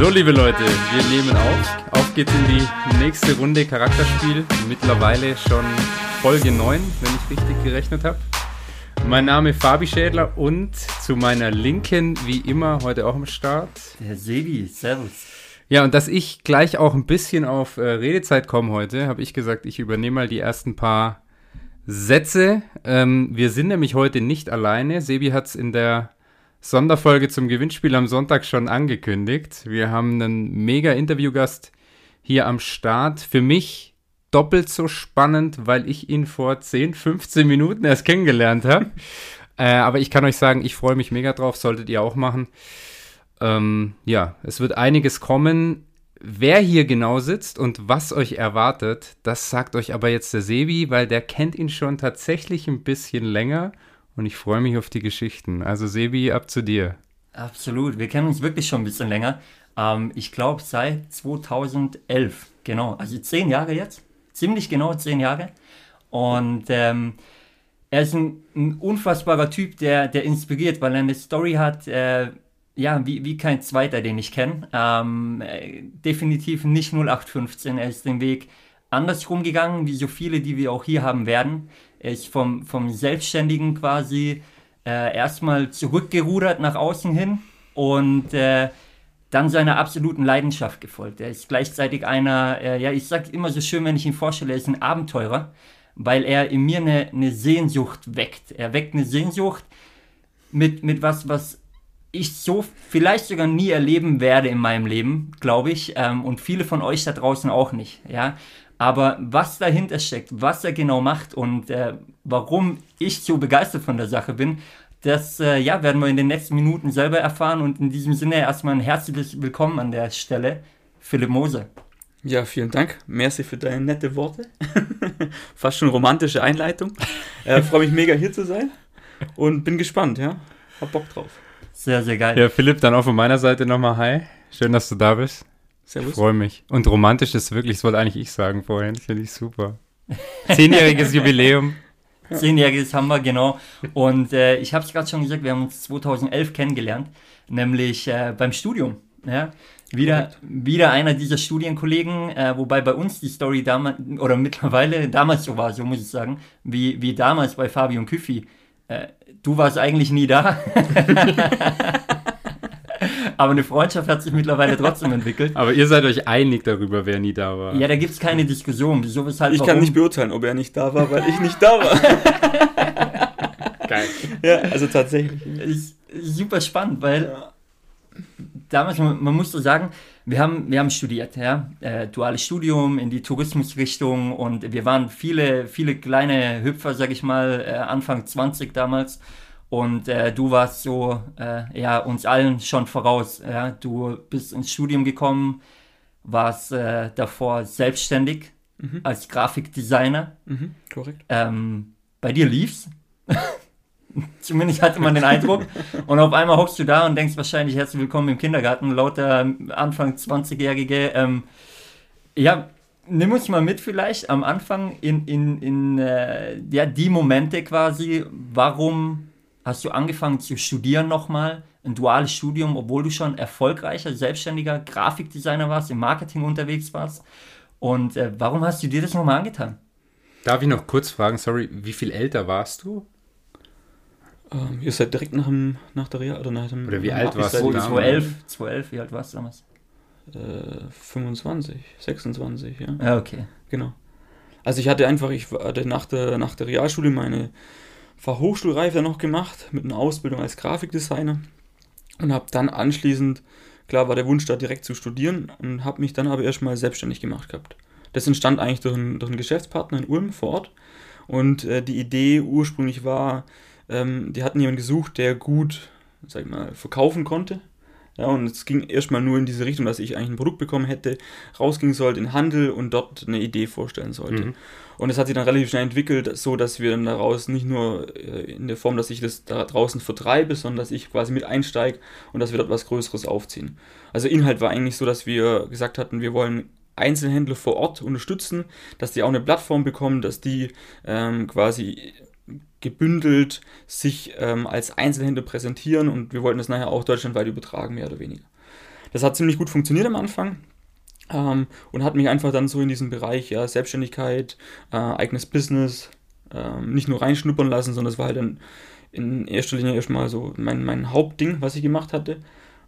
So, liebe Leute, wir nehmen auf. Auf geht's in die nächste Runde Charakterspiel. Mittlerweile schon Folge 9, wenn ich richtig gerechnet habe. Mein Name ist Fabi Schädler und zu meiner Linken, wie immer, heute auch am Start. Der Sebi, servus. Ja, und dass ich gleich auch ein bisschen auf äh, Redezeit komme heute, habe ich gesagt, ich übernehme mal die ersten paar Sätze. Ähm, wir sind nämlich heute nicht alleine. Sebi hat es in der Sonderfolge zum Gewinnspiel am Sonntag schon angekündigt. Wir haben einen mega Interviewgast hier am Start. Für mich doppelt so spannend, weil ich ihn vor 10, 15 Minuten erst kennengelernt habe. äh, aber ich kann euch sagen, ich freue mich mega drauf, solltet ihr auch machen. Ähm, ja, es wird einiges kommen. Wer hier genau sitzt und was euch erwartet, das sagt euch aber jetzt der Sebi, weil der kennt ihn schon tatsächlich ein bisschen länger und ich freue mich auf die Geschichten. Also Sebi, ab zu dir. Absolut, wir kennen uns wirklich schon ein bisschen länger. Ähm, ich glaube seit 2011, genau, also zehn Jahre jetzt, ziemlich genau zehn Jahre. Und ähm, er ist ein, ein, unfassbarer Typ, der, der inspiriert, weil er eine Story hat, äh, ja, wie, wie kein zweiter, den ich kenne. Ähm, äh, definitiv nicht 0815, er ist den Weg andersrum gegangen, wie so viele, die wir auch hier haben werden. Er ist vom, vom Selbstständigen quasi äh, erstmal zurückgerudert nach außen hin und äh, dann seiner absoluten Leidenschaft gefolgt. Er ist gleichzeitig einer, äh, ja, ich sag immer so schön, wenn ich ihn vorstelle, er ist ein Abenteurer, weil er in mir eine, eine Sehnsucht weckt. Er weckt eine Sehnsucht mit, mit was, was ich so vielleicht sogar nie erleben werde in meinem Leben, glaube ich, ähm, und viele von euch da draußen auch nicht, ja. Aber was dahinter steckt, was er genau macht und äh, warum ich so begeistert von der Sache bin, das äh, ja, werden wir in den nächsten Minuten selber erfahren. Und in diesem Sinne erstmal ein herzliches Willkommen an der Stelle, Philipp Moser. Ja, vielen Dank. Merci für deine nette Worte. Fast schon romantische Einleitung. Äh, Freue mich mega hier zu sein und bin gespannt, ja. Hab Bock drauf. Sehr, sehr geil. Ja, Philipp, dann auch von meiner Seite nochmal Hi. Schön, dass du da bist. Servus. Ich freue mich. Und romantisch ist wirklich, das wollte eigentlich ich sagen vorhin, finde ich super. Zehnjähriges Jubiläum. Zehnjähriges haben wir, genau. Und äh, ich habe es gerade schon gesagt, wir haben uns 2011 kennengelernt, nämlich äh, beim Studium. Ja? Wieder, wieder einer dieser Studienkollegen, äh, wobei bei uns die Story damals, oder mittlerweile damals so war, so muss ich sagen, wie, wie damals bei Fabi und Küffi. Äh, du warst eigentlich nie da. Aber eine Freundschaft hat sich mittlerweile trotzdem entwickelt. Aber ihr seid euch einig darüber, wer nie da war. Ja, da gibt es keine Diskussion. Wieso, weshalb, ich warum? kann nicht beurteilen, ob er nicht da war, weil ich nicht da war. Geil. Ja, also tatsächlich. Ist super spannend, weil ja. damals, man, man muss so sagen, wir haben, wir haben studiert, ja, äh, duales Studium in die Tourismusrichtung und wir waren viele, viele kleine Hüpfer, sag ich mal, äh, Anfang 20 damals und äh, du warst so, äh, ja, uns allen schon voraus. Ja? Du bist ins Studium gekommen, warst äh, davor selbstständig mhm. als Grafikdesigner. Mhm, korrekt. Ähm, bei dir lief's. Zumindest hatte man den Eindruck. Und auf einmal hockst du da und denkst wahrscheinlich herzlich willkommen im Kindergarten, lauter Anfang 20-Jährige. Ähm, ja, nimm uns mal mit vielleicht am Anfang in, in, in äh, ja, die Momente quasi, warum hast du angefangen zu studieren nochmal, ein duales Studium, obwohl du schon erfolgreicher, selbstständiger Grafikdesigner warst, im Marketing unterwegs warst. Und äh, warum hast du dir das nochmal angetan? Darf ich noch kurz fragen, sorry, wie viel älter warst du? Ähm, ihr seid direkt nach, dem, nach der Real oder nach dem. Oder wie alt warst du? 2011, 2011, wie alt warst du damals? Äh, 25, 26, ja. Ja, okay. Genau. Also ich hatte einfach, ich hatte nach der, nach der Realschule meine Fachhochschulreife noch gemacht mit einer Ausbildung als Grafikdesigner und habe dann anschließend, klar war der Wunsch da direkt zu studieren und habe mich dann aber erstmal selbstständig gemacht gehabt. Das entstand eigentlich durch einen, durch einen Geschäftspartner in Ulm vor Ort und äh, die Idee ursprünglich war, ähm, die hatten jemanden gesucht, der gut, sag mal, verkaufen konnte. Ja, und es ging erstmal nur in diese Richtung, dass ich eigentlich ein Produkt bekommen hätte, rausgehen sollte in den Handel und dort eine Idee vorstellen sollte. Mhm. Und es hat sich dann relativ schnell entwickelt, so dass wir dann daraus nicht nur äh, in der Form, dass ich das da draußen vertreibe, sondern dass ich quasi mit einsteige und dass wir dort was Größeres aufziehen. Also Inhalt war eigentlich so, dass wir gesagt hatten, wir wollen Einzelhändler vor Ort unterstützen, dass die auch eine Plattform bekommen, dass die ähm, quasi gebündelt sich ähm, als Einzelhändler präsentieren und wir wollten das nachher auch deutschlandweit übertragen, mehr oder weniger. das hat ziemlich gut funktioniert am Anfang. Ähm, und hat mich einfach dann so in diesen Bereich ja, Selbstständigkeit, äh, eigenes Business, äh, nicht nur reinschnuppern lassen, sondern es war halt dann in erster Linie erstmal so mein, mein Hauptding, was ich gemacht hatte.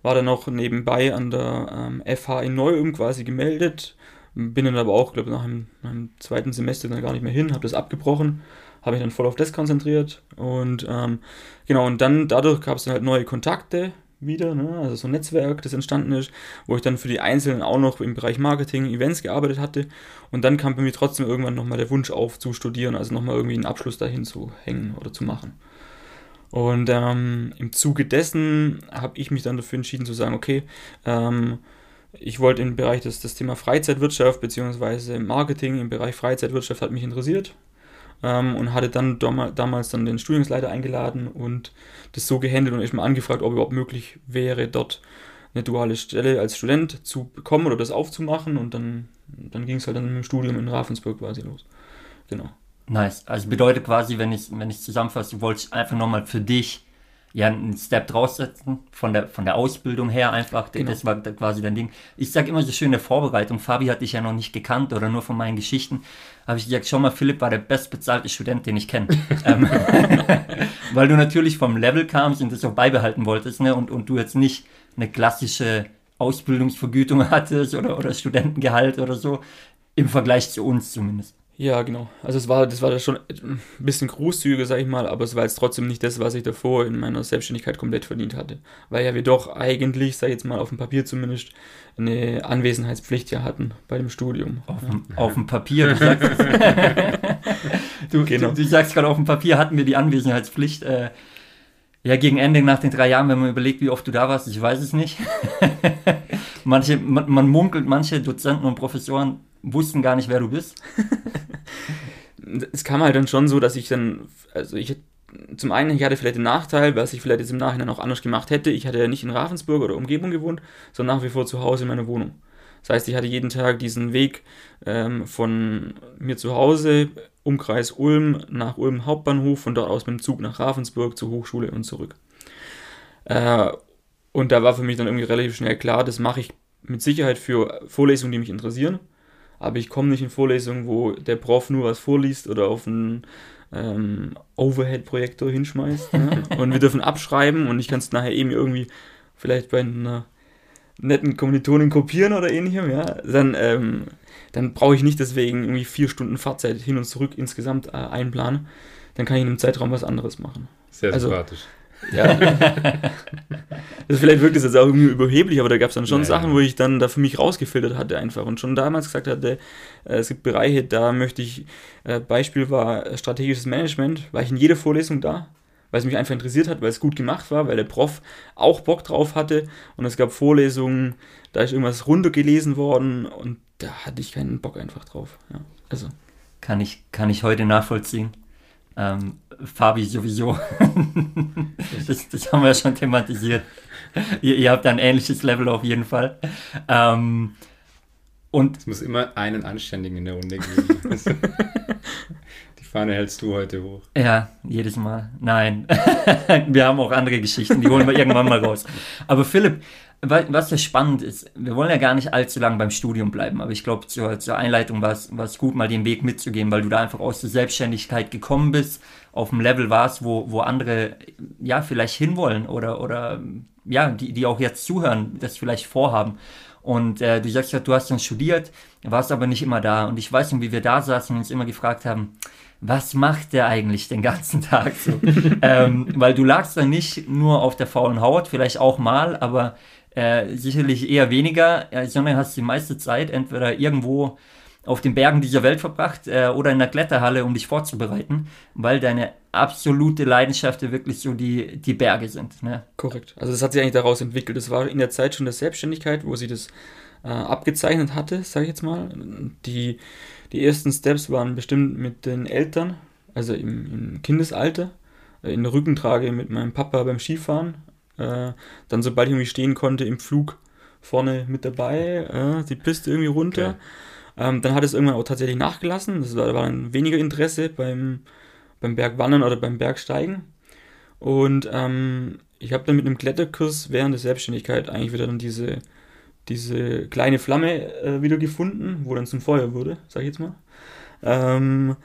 War dann auch nebenbei an der ähm, FH in Neu-Ulm quasi gemeldet. Bin dann aber auch, glaube ich, nach einem, einem, zweiten Semester dann gar nicht mehr hin, habe das abgebrochen, habe mich dann voll auf das konzentriert. Und ähm, genau, und dann dadurch gab es dann halt neue Kontakte wieder, ne? also so ein Netzwerk, das entstanden ist, wo ich dann für die Einzelnen auch noch im Bereich Marketing, Events gearbeitet hatte. Und dann kam bei mir trotzdem irgendwann nochmal der Wunsch auf zu studieren, also nochmal irgendwie einen Abschluss dahin zu hängen oder zu machen. Und ähm, im Zuge dessen habe ich mich dann dafür entschieden zu sagen, okay, ähm, ich wollte im Bereich des das Thema Freizeitwirtschaft bzw. Marketing im Bereich Freizeitwirtschaft hat mich interessiert ähm, und hatte dann damals dann den Studiumsleiter eingeladen und das so gehandelt und erstmal angefragt, ob überhaupt möglich wäre, dort eine duale Stelle als Student zu bekommen oder das aufzumachen und dann, dann ging es halt dann mit dem Studium in Ravensburg quasi los. Genau. Nice. Also bedeutet quasi, wenn ich, wenn ich zusammenfasse, du wolltest einfach nochmal für dich ja einen Step draussetzen, von der, von der Ausbildung her einfach. Genau. Das war quasi dein Ding. Ich sage immer so schöne Vorbereitung. Fabi hatte ich ja noch nicht gekannt oder nur von meinen Geschichten. Habe ich gesagt, schau mal, Philipp war der bestbezahlte Student, den ich kenne. Ähm, weil du natürlich vom Level kamst und das auch beibehalten wolltest, ne? Und, und du jetzt nicht eine klassische Ausbildungsvergütung hattest oder, oder Studentengehalt oder so, im Vergleich zu uns zumindest. Ja, genau. Also es war, das war schon ein bisschen großzügiger, sag ich mal, aber es war jetzt trotzdem nicht das, was ich davor in meiner Selbstständigkeit komplett verdient hatte. Weil ja wir doch eigentlich, sag ich jetzt mal auf dem Papier zumindest, eine Anwesenheitspflicht ja hatten bei dem Studium. Auf, dem, auf dem Papier, du sagst du, genau. du, du, sagst gerade, auf dem Papier hatten wir die Anwesenheitspflicht. Äh, ja, gegen Ende nach den drei Jahren, wenn man überlegt, wie oft du da warst, ich weiß es nicht. manche, man, man munkelt, manche Dozenten und Professoren wussten gar nicht, wer du bist. es kam halt dann schon so, dass ich dann, also ich zum einen, ich hatte vielleicht den Nachteil, was ich vielleicht jetzt im Nachhinein auch anders gemacht hätte. Ich hatte ja nicht in Ravensburg oder Umgebung gewohnt, sondern nach wie vor zu Hause in meiner Wohnung. Das heißt, ich hatte jeden Tag diesen Weg ähm, von mir zu Hause, Umkreis Ulm, nach Ulm Hauptbahnhof, von dort aus mit dem Zug nach Ravensburg zur Hochschule und zurück. Äh, und da war für mich dann irgendwie relativ schnell klar, das mache ich mit Sicherheit für Vorlesungen, die mich interessieren aber ich komme nicht in Vorlesungen, wo der Prof nur was vorliest oder auf einen ähm, Overhead-Projektor hinschmeißt. Ne? und wir dürfen abschreiben und ich kann es nachher eben irgendwie vielleicht bei einer netten Kommilitonin kopieren oder ähnlichem, ja, dann, ähm, dann brauche ich nicht deswegen irgendwie vier Stunden Fahrzeit hin und zurück insgesamt äh, einplanen. Dann kann ich in einem Zeitraum was anderes machen. Sehr also, sympathisch. Ja. das vielleicht wirkt es jetzt auch irgendwie überheblich, aber da gab es dann schon naja. Sachen, wo ich dann da für mich rausgefiltert hatte einfach und schon damals gesagt hatte, äh, es gibt Bereiche, da möchte ich, äh, Beispiel war äh, strategisches Management, war ich in jeder Vorlesung da, weil es mich einfach interessiert hat, weil es gut gemacht war, weil der Prof auch Bock drauf hatte und es gab Vorlesungen, da ist irgendwas runtergelesen worden und da hatte ich keinen Bock einfach drauf. Ja, also. Kann ich, kann ich heute nachvollziehen. Ähm, Fabi sowieso. das, das, haben wir ja schon thematisiert. Ihr, ihr, habt ein ähnliches Level auf jeden Fall. Ähm, und es muss immer einen Anständigen in der Runde geben. Die Fahne hältst du heute hoch. Ja, jedes Mal. Nein. wir haben auch andere Geschichten, die holen wir irgendwann mal raus. Aber Philipp, was ja spannend ist, wir wollen ja gar nicht allzu lange beim Studium bleiben, aber ich glaube, zur, zur, Einleitung war es gut, mal den Weg mitzugehen, weil du da einfach aus der Selbstständigkeit gekommen bist, auf dem Level warst, wo, wo andere ja vielleicht hinwollen oder, oder ja, die, die auch jetzt zuhören, das vielleicht vorhaben. Und äh, du sagst ja, du hast dann studiert, warst aber nicht immer da. Und ich weiß noch, wie wir da saßen und uns immer gefragt haben, was macht der eigentlich den ganzen Tag so? ähm, weil du lagst dann nicht nur auf der faulen Haut, vielleicht auch mal, aber äh, sicherlich eher weniger, sondern hast die meiste Zeit entweder irgendwo auf den Bergen dieser Welt verbracht äh, oder in der Kletterhalle, um dich vorzubereiten, weil deine absolute Leidenschaft wirklich so die, die Berge sind. Ne? Korrekt. Also das hat sich eigentlich daraus entwickelt. Das war in der Zeit schon der Selbstständigkeit, wo sie das äh, abgezeichnet hatte, sage ich jetzt mal. Die, die ersten Steps waren bestimmt mit den Eltern, also im, im Kindesalter, äh, in der Rückentrage mit meinem Papa beim Skifahren, äh, dann, sobald ich irgendwie stehen konnte, im Flug vorne mit dabei, äh, die Piste irgendwie runter. Okay. Ähm, dann hat es irgendwann auch tatsächlich nachgelassen. Das war, da war dann weniger Interesse beim, beim Bergwandern oder beim Bergsteigen. Und ähm, ich habe dann mit einem Kletterkurs während der Selbstständigkeit eigentlich wieder dann diese diese kleine Flamme äh, wieder gefunden, wo dann zum Feuer wurde, sag ich jetzt mal. Ähm,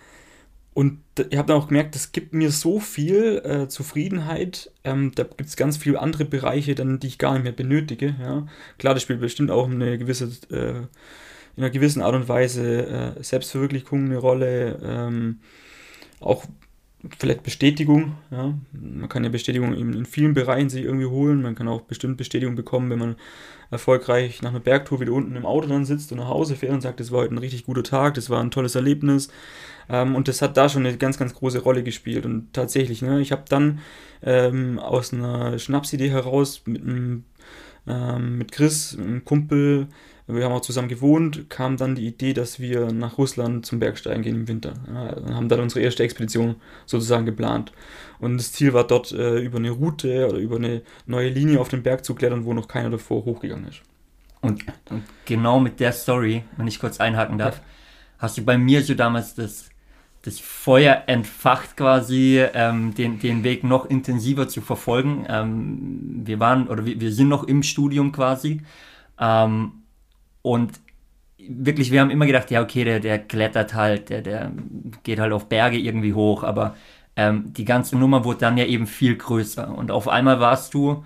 und ich habe dann auch gemerkt, das gibt mir so viel äh, Zufriedenheit. Ähm, da gibt es ganz viele andere Bereiche, dann, die ich gar nicht mehr benötige. Ja. Klar, das spielt bestimmt auch eine gewisse, äh, in einer gewissen Art und Weise äh, Selbstverwirklichung eine Rolle. Ähm, auch vielleicht Bestätigung. Ja. Man kann ja Bestätigung in, in vielen Bereichen sich irgendwie holen. Man kann auch bestimmt Bestätigung bekommen, wenn man erfolgreich nach einer Bergtour wieder unten im Auto dann sitzt und nach Hause fährt und sagt, das war heute ein richtig guter Tag, das war ein tolles Erlebnis. Ähm, und das hat da schon eine ganz, ganz große Rolle gespielt. Und tatsächlich, ne, ich habe dann ähm, aus einer Schnapsidee heraus mit, ähm, mit Chris, einem Kumpel, wir haben auch zusammen gewohnt, kam dann die Idee, dass wir nach Russland zum Bergsteigen gehen im Winter. Ja, haben dann unsere erste Expedition sozusagen geplant. Und das Ziel war dort äh, über eine Route oder über eine neue Linie auf den Berg zu klettern, wo noch keiner davor hochgegangen ist. Und, und genau mit der Story, wenn ich kurz einhaken darf, ja. hast du bei mir so damals das, das Feuer entfacht quasi, ähm, den, den Weg noch intensiver zu verfolgen. Ähm, wir waren oder wir, wir sind noch im Studium quasi. Ähm, und wirklich, wir haben immer gedacht, ja, okay, der, der klettert halt, der, der geht halt auf Berge irgendwie hoch, aber ähm, die ganze Nummer wurde dann ja eben viel größer. Und auf einmal warst du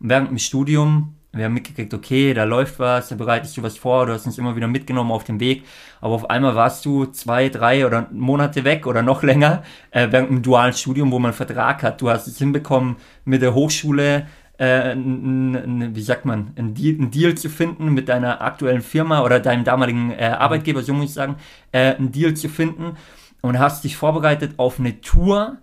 während dem Studium, wir haben mitgekriegt, okay, da läuft was, da bereitest du was vor, du hast uns immer wieder mitgenommen auf dem Weg, aber auf einmal warst du zwei, drei oder Monate weg oder noch länger äh, während dem dualen Studium, wo man einen Vertrag hat. Du hast es hinbekommen, mit der Hochschule äh, wie sagt man, einen Deal, einen Deal, zu finden mit deiner aktuellen Firma oder deinem damaligen äh, Arbeitgeber, so muss ich sagen, äh, einen Deal zu finden und hast dich vorbereitet auf eine Tour,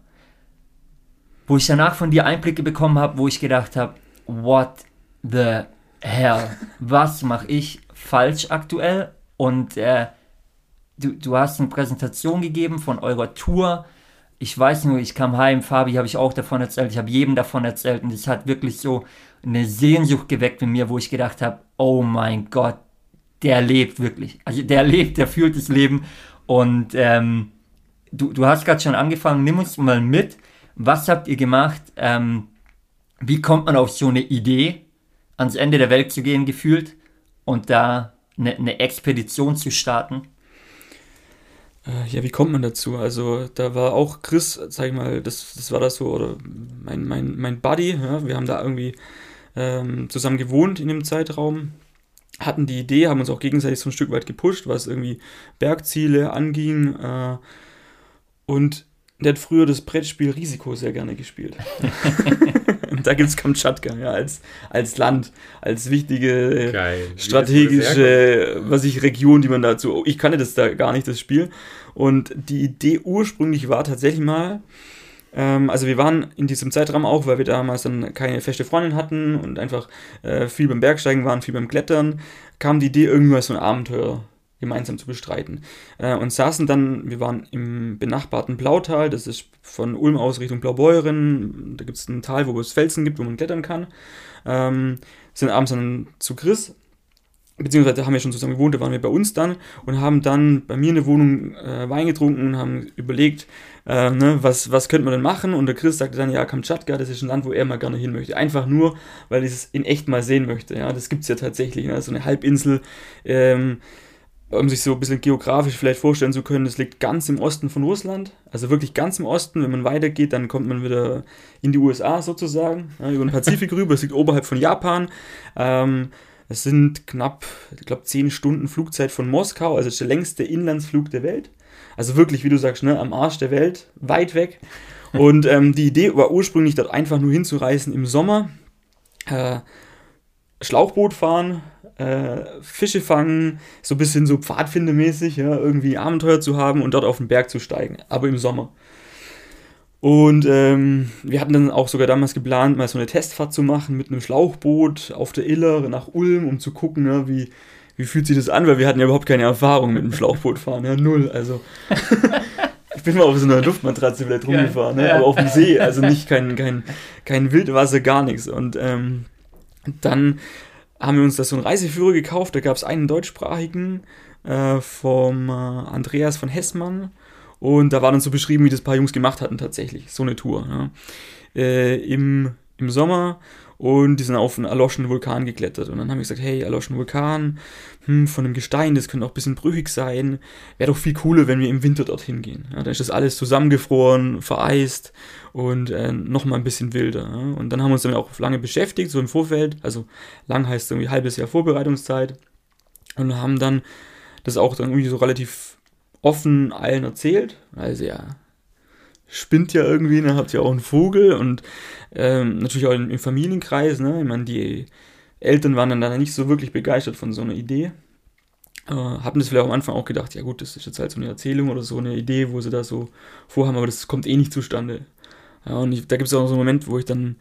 wo ich danach von dir Einblicke bekommen habe, wo ich gedacht habe, what the hell, was mache ich falsch aktuell? Und äh, du, du hast eine Präsentation gegeben von eurer Tour, ich weiß nur, ich kam heim, Fabi habe ich auch davon erzählt, ich habe jedem davon erzählt und es hat wirklich so eine Sehnsucht geweckt in mir, wo ich gedacht habe, oh mein Gott, der lebt wirklich. Also der lebt, der fühlt das Leben und ähm, du, du hast gerade schon angefangen, nimm uns mal mit, was habt ihr gemacht, ähm, wie kommt man auf so eine Idee, ans Ende der Welt zu gehen gefühlt und da eine, eine Expedition zu starten? Äh, ja, wie kommt man dazu? Also, da war auch Chris, sag ich mal, das, das war das so, oder mein, mein, mein Buddy, ja, wir haben da irgendwie ähm, zusammen gewohnt in dem Zeitraum, hatten die Idee, haben uns auch gegenseitig so ein Stück weit gepusht, was irgendwie Bergziele anging. Äh, und der hat früher das Brettspiel Risiko sehr gerne gespielt. Da gibt es Kamtschatka, ja, als, als Land, als wichtige Geil. strategische, was ich, Region, die man dazu. Ich kannte das da gar nicht, das Spiel. Und die Idee ursprünglich war tatsächlich mal, ähm, also wir waren in diesem Zeitraum auch, weil wir damals dann keine feste Freundin hatten und einfach äh, viel beim Bergsteigen waren, viel beim Klettern, kam die Idee, irgendwie mal so ein Abenteuer gemeinsam zu bestreiten. Äh, und saßen dann, wir waren im benachbarten Blautal, das ist von Ulm aus Richtung Blaubeuren, da gibt es ein Tal, wo es Felsen gibt, wo man klettern kann. Ähm, sind abends dann zu Chris, beziehungsweise haben wir schon zusammen gewohnt, da waren wir bei uns dann und haben dann bei mir in der Wohnung äh, Wein getrunken, haben überlegt, äh, ne, was, was könnte man denn machen? Und der Chris sagte dann, ja, Kamtschatka, das ist ein Land, wo er mal gerne hin möchte. Einfach nur, weil ich es in echt mal sehen möchte. Ja, das gibt es ja tatsächlich. Ne? So eine Halbinsel, ähm, um sich so ein bisschen geografisch vielleicht vorstellen zu können, das liegt ganz im Osten von Russland, also wirklich ganz im Osten. Wenn man weitergeht, dann kommt man wieder in die USA sozusagen, ja, über den Pazifik rüber. Es liegt oberhalb von Japan. Ähm, es sind knapp, ich glaube, 10 Stunden Flugzeit von Moskau, also der längste Inlandsflug der Welt. Also wirklich, wie du sagst, ne, am Arsch der Welt, weit weg. Und ähm, die Idee war ursprünglich, dort einfach nur hinzureisen im Sommer. Äh, Schlauchboot fahren, äh, Fische fangen, so ein bisschen so Pfadfindermäßig, ja, irgendwie Abenteuer zu haben und dort auf den Berg zu steigen, aber im Sommer. Und ähm, wir hatten dann auch sogar damals geplant, mal so eine Testfahrt zu machen mit einem Schlauchboot auf der Iller nach Ulm, um zu gucken, ja, wie, wie fühlt sich das an, weil wir hatten ja überhaupt keine Erfahrung mit dem Schlauchbootfahren, ja, null, also. ich bin mal auf so einer Luftmatratze vielleicht rumgefahren, ne? aber auf dem See, also nicht kein, kein, kein Wildwasser, gar nichts. Und ähm, dann haben wir uns da so einen Reiseführer gekauft. Da gab es einen deutschsprachigen äh, vom äh, Andreas von Hessmann. Und da war dann so beschrieben, wie das paar Jungs gemacht hatten tatsächlich. So eine Tour. Ja. Äh, im, Im Sommer. Und die sind auf einen erloschenen Vulkan geklettert. Und dann haben wir gesagt, hey, erloschenen Vulkan, hm, von einem Gestein, das könnte auch ein bisschen brüchig sein. Wäre doch viel cooler, wenn wir im Winter dorthin gehen. Ja, dann ist das alles zusammengefroren, vereist und äh, nochmal ein bisschen wilder. Ja. Und dann haben wir uns damit auch lange beschäftigt, so im Vorfeld. Also lang heißt irgendwie halbes Jahr Vorbereitungszeit. Und haben dann das auch dann irgendwie so relativ offen allen erzählt. Also ja, spinnt ja irgendwie, dann habt ihr auch einen Vogel und ähm, natürlich auch im, Familienkreis, ne? Ich meine, die Eltern waren dann da nicht so wirklich begeistert von so einer Idee. Äh, haben das vielleicht am Anfang auch gedacht, ja gut, das ist jetzt halt so eine Erzählung oder so eine Idee, wo sie da so vorhaben, aber das kommt eh nicht zustande. Ja, und ich, da gibt es auch so einen Moment, wo ich dann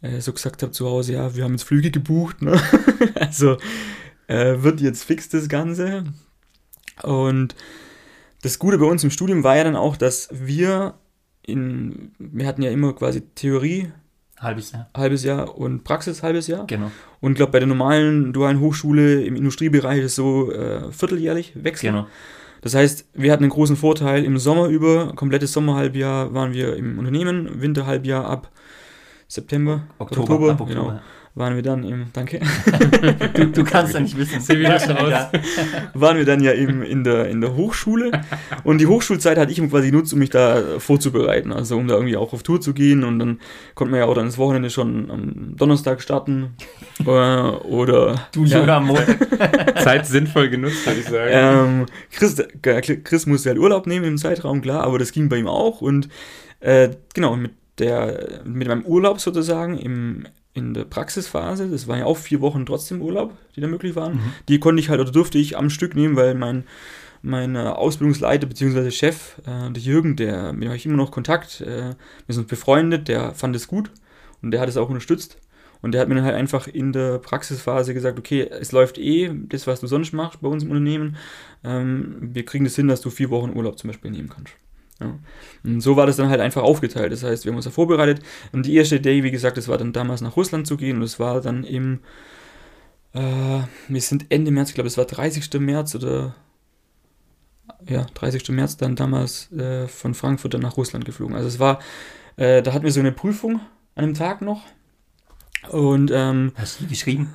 äh, so gesagt habe zu Hause, ja, wir haben jetzt Flüge gebucht, ne? also äh, wird jetzt fix das Ganze. Und das Gute bei uns im Studium war ja dann auch, dass wir in, wir hatten ja immer quasi Theorie, halbes Jahr, halbes Jahr und Praxis halbes Jahr. Genau. Und ich glaube, bei der normalen dualen Hochschule im Industriebereich ist so äh, vierteljährlich wechseln. Genau. Das heißt, wir hatten einen großen Vorteil im Sommer über, komplettes Sommerhalbjahr waren wir im Unternehmen, Winterhalbjahr ab September, Oktober, Oktober, Oktober genau waren wir dann im, danke. Du, du kannst ja nicht wissen, wie das aus. waren wir dann ja eben in der, in der Hochschule und die Hochschulzeit hatte ich quasi genutzt, um mich da vorzubereiten, also um da irgendwie auch auf Tour zu gehen und dann konnte man ja auch dann das Wochenende schon am Donnerstag starten äh, oder... Du ja. sogar am Montag. Zeit sinnvoll genutzt, würde ich sagen. Ähm, Chris, Chris musste halt Urlaub nehmen im Zeitraum, klar, aber das ging bei ihm auch und äh, genau, mit der, mit meinem Urlaub sozusagen im in der Praxisphase, das waren ja auch vier Wochen trotzdem Urlaub, die da möglich waren, mhm. die konnte ich halt oder durfte ich am Stück nehmen, weil mein, mein Ausbildungsleiter bzw. Chef, äh, der Jürgen, der, mit dem habe ich immer noch Kontakt, äh, wir sind befreundet, der fand es gut und der hat es auch unterstützt. Und der hat mir dann halt einfach in der Praxisphase gesagt, okay, es läuft eh das, was du sonst machst bei uns im Unternehmen. Ähm, wir kriegen das hin, dass du vier Wochen Urlaub zum Beispiel nehmen kannst. Ja. Und so war das dann halt einfach aufgeteilt. Das heißt, wir haben uns da vorbereitet. Und die erste Idee, wie gesagt, das war dann damals nach Russland zu gehen. Und das war dann im, äh, wir sind Ende März, ich glaube, es war 30. März oder, ja, 30. März dann damals äh, von Frankfurt dann nach Russland geflogen. Also es war, äh, da hatten wir so eine Prüfung an einem Tag noch. Und, ähm, Hast du die geschrieben?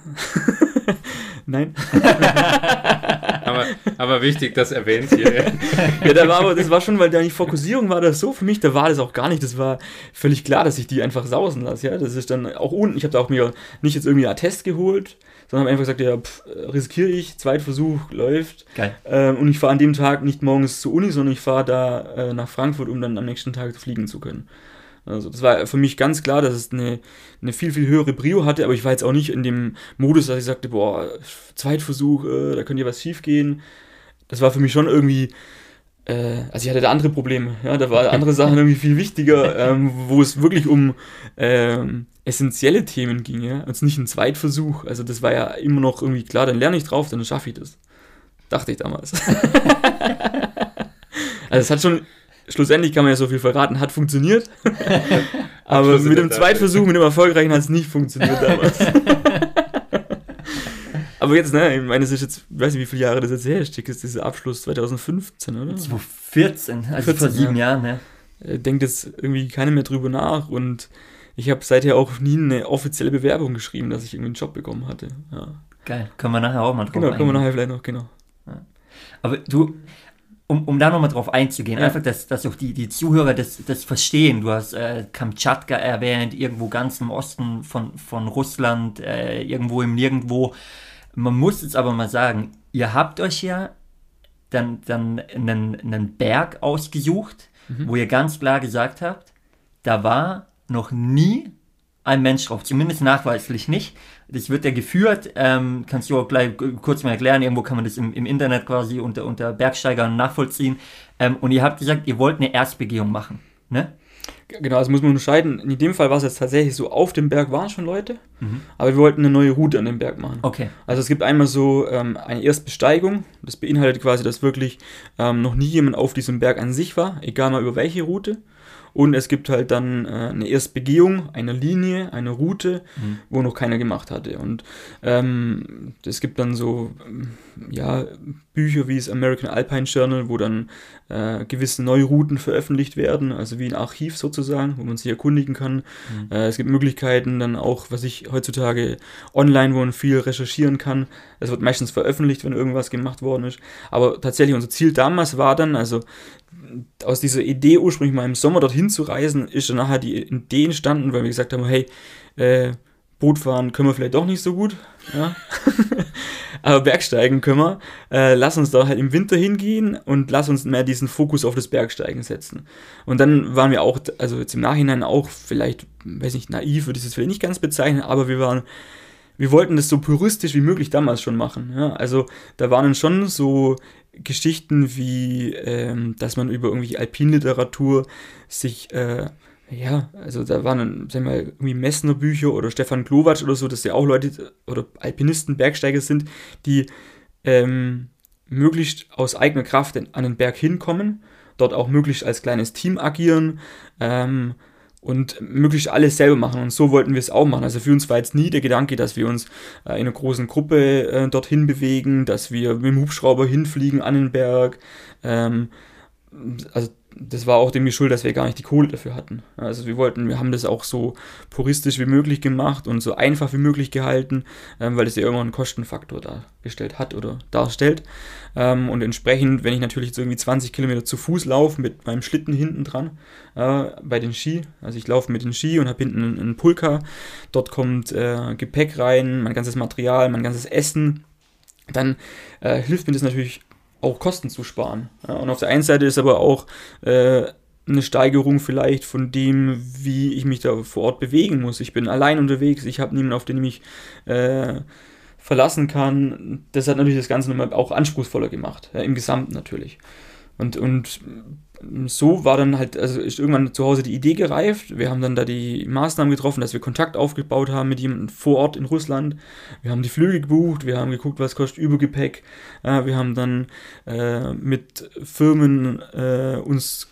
Nein. aber, aber wichtig, das erwähnt hier. ja, da war aber, das war schon, weil da die Fokussierung war das so für mich, da war das auch gar nicht, das war völlig klar, dass ich die einfach sausen lasse, ja, das ist dann auch unten, ich habe da auch mir nicht jetzt irgendwie einen Attest geholt, sondern habe einfach gesagt, ja, pff, riskiere ich, Zweitversuch läuft. Geil. Ähm, und ich fahre an dem Tag nicht morgens zur Uni, sondern ich fahre da äh, nach Frankfurt, um dann am nächsten Tag fliegen zu können. Also das war für mich ganz klar, dass es eine, eine viel, viel höhere Brio hatte, aber ich war jetzt auch nicht in dem Modus, dass ich sagte, boah, Zweitversuch, äh, da könnte ja was schief gehen. Das war für mich schon irgendwie, äh, also ich hatte da andere Probleme, ja, da waren andere Sachen irgendwie viel wichtiger, ähm, wo es wirklich um ähm, essentielle Themen ging, ja, als nicht ein Zweitversuch. Also das war ja immer noch irgendwie klar, dann lerne ich drauf, dann schaffe ich das. Dachte ich damals. also es hat schon schlussendlich kann man ja so viel verraten, hat funktioniert. Aber mit dem Zweitversuch, mit dem erfolgreichen, hat es nicht funktioniert damals. Aber jetzt, ne, ich meine, es ist jetzt, ich weiß nicht, wie viele Jahre das jetzt her ist, ist dieser Abschluss 2015, oder? 2014, also 14, vor sieben ja. Jahren, ne? Denkt jetzt irgendwie keiner mehr drüber nach und ich habe seither auch nie eine offizielle Bewerbung geschrieben, dass ich irgendwie einen Job bekommen hatte. Ja. Geil, können wir nachher auch mal drauf Genau, können wir nachher vielleicht noch, genau. Ja. Aber du, um, um da nochmal drauf einzugehen, ja. einfach, dass, dass auch die, die Zuhörer das, das verstehen. Du hast äh, Kamtschatka erwähnt, irgendwo ganz im Osten von, von Russland, äh, irgendwo im Nirgendwo. Man muss jetzt aber mal sagen, ihr habt euch ja dann, dann einen, einen Berg ausgesucht, mhm. wo ihr ganz klar gesagt habt, da war noch nie ein Mensch drauf, zumindest nachweislich nicht. Das wird ja geführt, ähm, kannst du auch gleich kurz mal erklären, irgendwo kann man das im, im Internet quasi unter, unter Bergsteigern nachvollziehen. Ähm, und ihr habt gesagt, ihr wollt eine Erstbegehung machen, ne? Genau, das muss man unterscheiden. In dem Fall war es jetzt tatsächlich so, auf dem Berg waren schon Leute, mhm. aber wir wollten eine neue Route an dem Berg machen. Okay. Also es gibt einmal so ähm, eine Erstbesteigung, das beinhaltet quasi, dass wirklich ähm, noch nie jemand auf diesem Berg an sich war, egal mal über welche Route. Und es gibt halt dann äh, eine Erstbegehung, eine Linie, eine Route, mhm. wo noch keiner gemacht hatte. Und ähm, es gibt dann so ja, Bücher wie das American Alpine Journal, wo dann äh, gewisse neue Routen veröffentlicht werden, also wie ein Archiv sozusagen, wo man sich erkundigen kann. Mhm. Äh, es gibt Möglichkeiten dann auch, was ich heutzutage online, wo man viel recherchieren kann. Es wird meistens veröffentlicht, wenn irgendwas gemacht worden ist. Aber tatsächlich unser Ziel damals war dann, also aus dieser Idee ursprünglich mal im Sommer dorthin zu reisen, ist dann nachher die Idee entstanden, weil wir gesagt haben, hey, äh, Bootfahren können wir vielleicht doch nicht so gut, ja. aber Bergsteigen können wir. Äh, lass uns da halt im Winter hingehen und lass uns mehr diesen Fokus auf das Bergsteigen setzen. Und dann waren wir auch, also jetzt im Nachhinein auch vielleicht, weiß nicht, naiv würde ich es vielleicht nicht ganz bezeichnen, aber wir waren wir wollten das so puristisch wie möglich damals schon machen. Ja? Also da waren dann schon so Geschichten wie, ähm, dass man über irgendwie Alpinliteratur sich, äh, ja, also da waren dann, sagen wir mal, irgendwie Messner Bücher oder Stefan Glowacz oder so, dass ja auch Leute oder Alpinisten, Bergsteiger sind, die ähm, möglichst aus eigener Kraft an den Berg hinkommen, dort auch möglichst als kleines Team agieren, ähm, und möglichst alles selber machen. Und so wollten wir es auch machen. Also für uns war jetzt nie der Gedanke, dass wir uns äh, in einer großen Gruppe äh, dorthin bewegen, dass wir mit dem Hubschrauber hinfliegen an den Berg. Ähm, also das war auch dem Schuld, dass wir gar nicht die Kohle dafür hatten. Also wir wollten, wir haben das auch so puristisch wie möglich gemacht und so einfach wie möglich gehalten, ähm, weil es ja irgendwann einen Kostenfaktor dargestellt hat oder darstellt. Ähm, und entsprechend, wenn ich natürlich jetzt irgendwie 20 Kilometer zu Fuß laufe mit meinem Schlitten hinten dran äh, bei den Ski, also ich laufe mit den Ski und habe hinten einen, einen Pulka, dort kommt äh, Gepäck rein, mein ganzes Material, mein ganzes Essen, dann äh, hilft mir das natürlich auch Kosten zu sparen. Ja, und auf der einen Seite ist aber auch äh, eine Steigerung vielleicht von dem, wie ich mich da vor Ort bewegen muss. Ich bin allein unterwegs, ich habe niemanden, auf den ich mich äh, verlassen kann. Das hat natürlich das Ganze nochmal auch anspruchsvoller gemacht, ja, im Gesamten natürlich. Und, und so war dann halt, also ist irgendwann zu Hause die Idee gereift. Wir haben dann da die Maßnahmen getroffen, dass wir Kontakt aufgebaut haben mit jemandem vor Ort in Russland. Wir haben die Flüge gebucht, wir haben geguckt, was kostet Übergepäck. Wir haben dann äh, mit Firmen äh, uns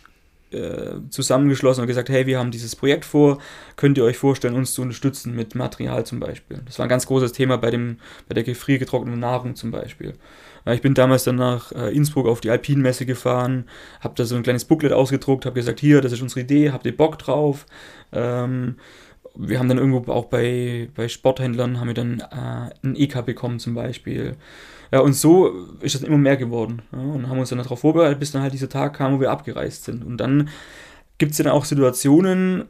äh, zusammengeschlossen und gesagt, hey, wir haben dieses Projekt vor, könnt ihr euch vorstellen, uns zu unterstützen mit Material zum Beispiel. Das war ein ganz großes Thema bei, dem, bei der gefriergetrockneten Nahrung zum Beispiel. Ich bin damals dann nach äh, Innsbruck auf die Alpinmesse gefahren, habe da so ein kleines Booklet ausgedruckt, habe gesagt, hier, das ist unsere Idee, habt ihr Bock drauf? Ähm, wir haben dann irgendwo auch bei, bei Sporthändlern haben wir dann äh, ein EK bekommen zum Beispiel. Ja, und so ist das immer mehr geworden. Ja, und haben uns dann darauf vorbereitet, bis dann halt dieser Tag kam, wo wir abgereist sind. Und dann gibt es dann auch Situationen,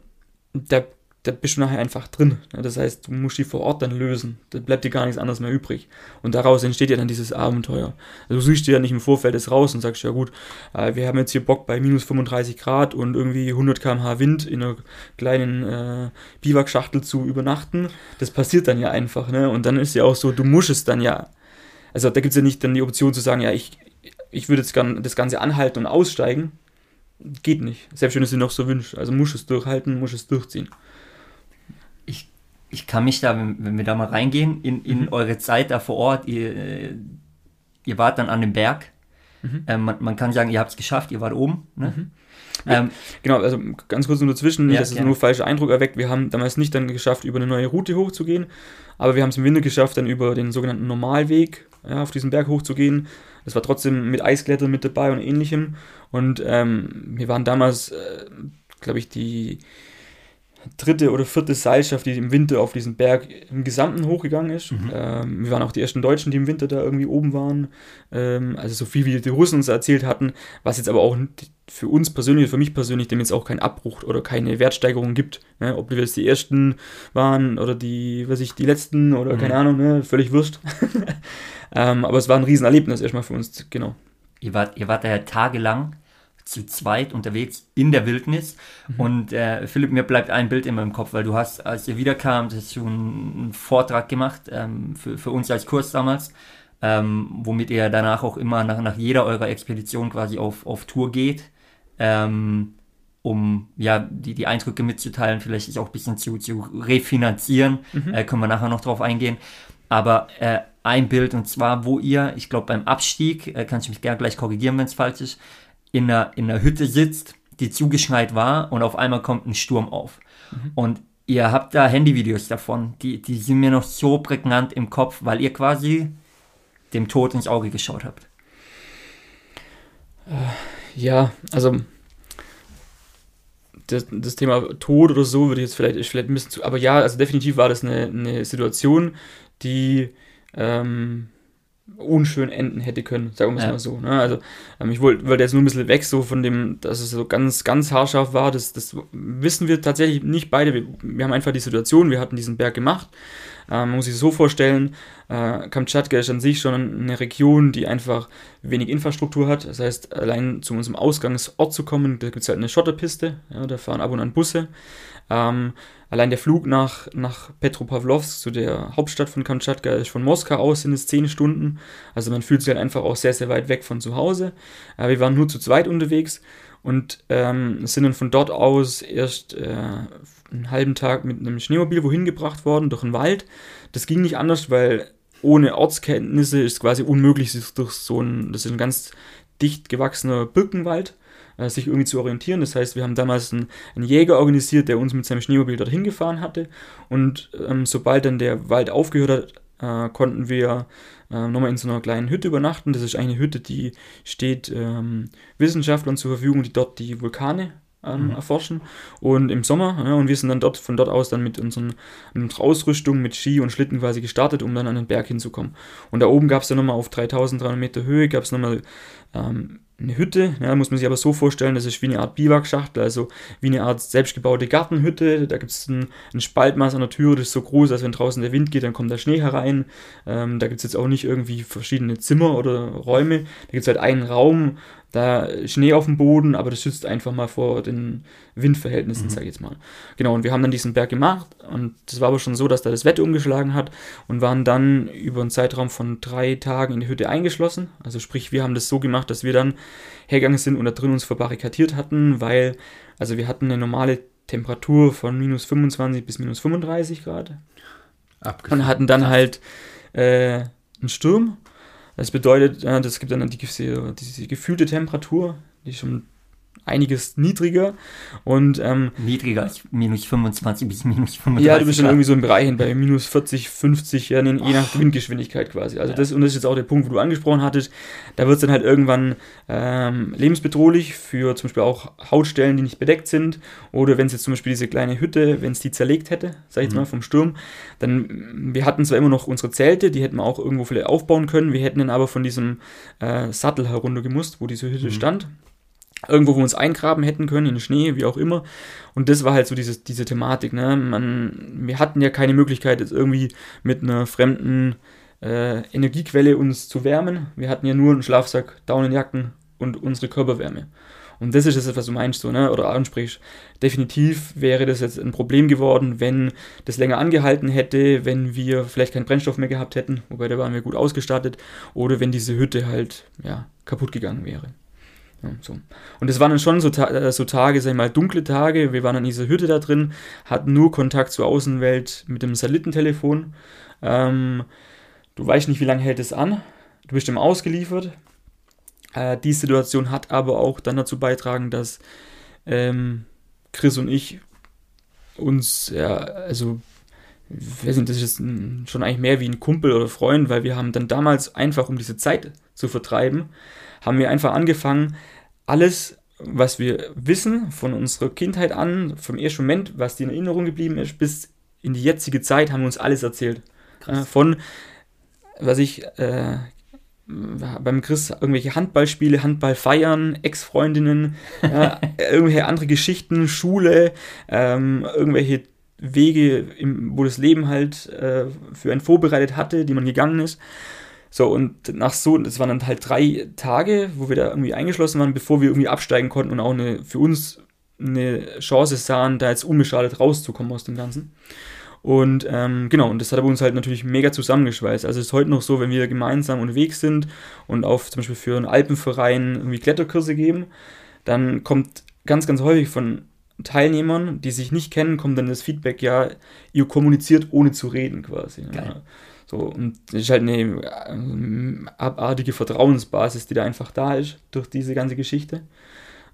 da da bist du nachher einfach drin. Das heißt, du musst die vor Ort dann lösen. Da bleibt dir gar nichts anderes mehr übrig. Und daraus entsteht ja dann dieses Abenteuer. Also du suchst dir ja nicht im Vorfeld das raus und sagst, ja gut, äh, wir haben jetzt hier Bock bei minus 35 Grad und irgendwie 100 km/h Wind in einer kleinen äh, Biwakschachtel zu übernachten. Das passiert dann ja einfach. Ne? Und dann ist ja auch so, du musst es dann ja. Also da gibt es ja nicht dann die Option zu sagen, ja, ich, ich würde jetzt gern das Ganze anhalten und aussteigen. Geht nicht. Selbst wenn du es dir noch so wünschst. Also musst du es durchhalten, musst du es durchziehen ich kann mich da, wenn, wenn wir da mal reingehen, in, in mhm. eure Zeit da vor Ort, ihr, äh, ihr wart dann an dem Berg. Mhm. Ähm, man, man, kann sagen, ihr habt es geschafft, ihr wart oben. Ne? Mhm. Ähm, genau, also ganz kurz nur dazwischen, nicht, ja, dass es nur falscher Eindruck erweckt. Wir haben damals nicht dann geschafft, über eine neue Route hochzugehen, aber wir haben es im Winter geschafft, dann über den sogenannten Normalweg ja, auf diesen Berg hochzugehen. Das war trotzdem mit Eisklettern mit dabei und ähnlichem. Und ähm, wir waren damals, äh, glaube ich, die dritte oder vierte Seilschaft, die im Winter auf diesen Berg im Gesamten hochgegangen ist. Mhm. Ähm, wir waren auch die ersten Deutschen, die im Winter da irgendwie oben waren. Ähm, also so viel, wie die Russen uns erzählt hatten, was jetzt aber auch für uns persönlich, für mich persönlich, dem jetzt auch keinen Abbruch oder keine Wertsteigerung gibt. Ne? Ob wir jetzt die ersten waren oder die, weiß ich, die letzten oder mhm. keine Ahnung, ne? völlig wurscht. ähm, aber es war ein Riesenerlebnis erstmal für uns, genau. Ihr wart, ihr wart da ja tagelang zu zweit unterwegs in der Wildnis. Mhm. Und äh, Philipp, mir bleibt ein Bild in meinem Kopf, weil du hast, als ihr wiederkamt, hast du einen Vortrag gemacht ähm, für, für uns als Kurs damals, ähm, womit ihr danach auch immer nach, nach jeder eurer Expedition quasi auf, auf Tour geht. Ähm, um ja die, die Eindrücke mitzuteilen, vielleicht sich auch ein bisschen zu, zu refinanzieren. Mhm. Äh, können wir nachher noch drauf eingehen. Aber äh, ein Bild und zwar, wo ihr, ich glaube beim Abstieg, äh, kann ich mich gerne gleich korrigieren, wenn es falsch ist, in einer, in einer Hütte sitzt, die zugeschneit war und auf einmal kommt ein Sturm auf. Mhm. Und ihr habt da Handyvideos davon, die, die sind mir noch so prägnant im Kopf, weil ihr quasi dem Tod ins Auge geschaut habt. Äh, ja, also das, das, Thema Tod oder so würde ich jetzt vielleicht, vielleicht ein bisschen zu. Aber ja, also definitiv war das eine, eine Situation, die ähm, unschön enden hätte können, sagen wir es ja. mal so. Ne? Also ähm, ich wollte wollt jetzt nur ein bisschen weg so von dem, dass es so ganz, ganz haarscharf war. Das, das wissen wir tatsächlich nicht beide. Wir, wir haben einfach die Situation, wir hatten diesen Berg gemacht. Ähm, man muss sich so vorstellen, äh, Kamtschatka ist an sich schon eine Region, die einfach wenig Infrastruktur hat. Das heißt, allein zu unserem Ausgangsort zu kommen, da gibt es halt eine Schotterpiste, ja, da fahren ab und an Busse. Ähm, allein der Flug nach, nach Petropavlovsk, zu der Hauptstadt von Kamtschatka, ist von Moskau aus sind es 10 Stunden. Also man fühlt sich halt einfach auch sehr, sehr weit weg von zu Hause. Äh, wir waren nur zu zweit unterwegs und ähm, sind dann von dort aus erst äh, einen halben Tag mit einem Schneemobil wohin gebracht worden, durch den Wald. Das ging nicht anders, weil ohne Ortskenntnisse ist quasi unmöglich, sich durch so ein, das ist ein ganz dicht gewachsener Birkenwald, äh, sich irgendwie zu orientieren. Das heißt, wir haben damals einen, einen, Jäger organisiert, der uns mit seinem Schneemobil dorthin gefahren hatte. Und ähm, sobald dann der Wald aufgehört hat, äh, konnten wir äh, nochmal in so einer kleinen Hütte übernachten. Das ist eine Hütte, die steht ähm, Wissenschaftlern zur Verfügung, die dort die Vulkane ähm, mhm. erforschen. Und im Sommer, ja, und wir sind dann dort von dort aus dann mit, unseren, mit unserer Ausrüstung, mit Ski und Schlitten quasi gestartet, um dann an den Berg hinzukommen. Und da oben gab es dann nochmal auf 3300 Meter Höhe, gab es nochmal ähm, eine Hütte, ja, muss man sich aber so vorstellen, das ist wie eine Art Biwakschachtel, also wie eine Art selbstgebaute Gartenhütte. Da gibt es ein, ein, Spaltmaß an der Tür, das ist so groß, als wenn draußen der Wind geht, dann kommt der Schnee herein. Ähm, da gibt es jetzt auch nicht irgendwie verschiedene Zimmer oder Räume. Da gibt es halt einen Raum, da Schnee auf dem Boden, aber das schützt einfach mal vor den Windverhältnissen, mhm. sag ich jetzt mal. Genau, und wir haben dann diesen Berg gemacht und das war aber schon so, dass da das Wetter umgeschlagen hat und waren dann über einen Zeitraum von drei Tagen in die Hütte eingeschlossen. Also sprich, wir haben das so gemacht, dass wir dann hergegangen sind und da drin uns verbarrikadiert hatten, weil, also wir hatten eine normale Temperatur von minus 25 bis minus 35 Grad. Abgefahren. Und hatten dann halt äh, einen Sturm das bedeutet, das gibt dann die, diese, diese gefühlte Temperatur, die schon einiges niedriger. Und, ähm, niedriger als minus 25 bis minus 35. Ja, du bist dann irgendwie so im Bereich bei minus 40, 50, ja, je nach Windgeschwindigkeit quasi. Also ja. das, und das ist jetzt auch der Punkt, wo du angesprochen hattest, da wird es dann halt irgendwann ähm, lebensbedrohlich für zum Beispiel auch Hautstellen, die nicht bedeckt sind. Oder wenn es jetzt zum Beispiel diese kleine Hütte, wenn es die zerlegt hätte, sag ich jetzt mhm. mal, vom Sturm, dann, wir hatten zwar immer noch unsere Zelte, die hätten wir auch irgendwo vielleicht aufbauen können, wir hätten dann aber von diesem äh, Sattel heruntergemusst, wo diese Hütte mhm. stand irgendwo, wo wir uns eingraben hätten können, in den Schnee, wie auch immer. Und das war halt so dieses, diese Thematik. Ne? Man, wir hatten ja keine Möglichkeit, jetzt irgendwie mit einer fremden äh, Energiequelle uns zu wärmen. Wir hatten ja nur einen Schlafsack, Daunenjacken und unsere Körperwärme. Und das ist das, was du meinst, so, ne? oder ansprichst. Definitiv wäre das jetzt ein Problem geworden, wenn das länger angehalten hätte, wenn wir vielleicht keinen Brennstoff mehr gehabt hätten, wobei da waren wir gut ausgestattet, oder wenn diese Hütte halt ja, kaputt gegangen wäre. Ja, so. Und es waren dann schon so, ta äh, so Tage, sag ich mal, dunkle Tage. Wir waren in dieser Hütte da drin, hatten nur Kontakt zur Außenwelt mit dem Satellitentelefon. Ähm, du weißt nicht, wie lange hält es an. Du bist immer ausgeliefert. Äh, die Situation hat aber auch dann dazu beitragen, dass ähm, Chris und ich uns, ja, also, ich nicht, das ist schon eigentlich mehr wie ein Kumpel oder Freund, weil wir haben dann damals einfach, um diese Zeit zu vertreiben, haben wir einfach angefangen, alles, was wir wissen von unserer Kindheit an, vom ersten Moment, was dir in Erinnerung geblieben ist, bis in die jetzige Zeit, haben wir uns alles erzählt. Äh, von, was ich, äh, beim Chris irgendwelche Handballspiele, Handballfeiern, Ex-Freundinnen, äh, irgendwelche andere Geschichten, Schule, ähm, irgendwelche Wege, im, wo das Leben halt äh, für einen vorbereitet hatte, die man gegangen ist. So, und nach so, das waren dann halt drei Tage, wo wir da irgendwie eingeschlossen waren, bevor wir irgendwie absteigen konnten und auch eine, für uns eine Chance sahen, da jetzt unbeschadet rauszukommen aus dem Ganzen. Und ähm, genau, und das hat aber uns halt natürlich mega zusammengeschweißt. Also es ist heute noch so, wenn wir gemeinsam unterwegs sind und auf zum Beispiel für einen Alpenverein irgendwie Kletterkurse geben, dann kommt ganz, ganz häufig von Teilnehmern, die sich nicht kennen, kommt dann das Feedback, ja, ihr kommuniziert ohne zu reden quasi. Ja. So, und es ist halt eine äh, abartige Vertrauensbasis, die da einfach da ist durch diese ganze Geschichte.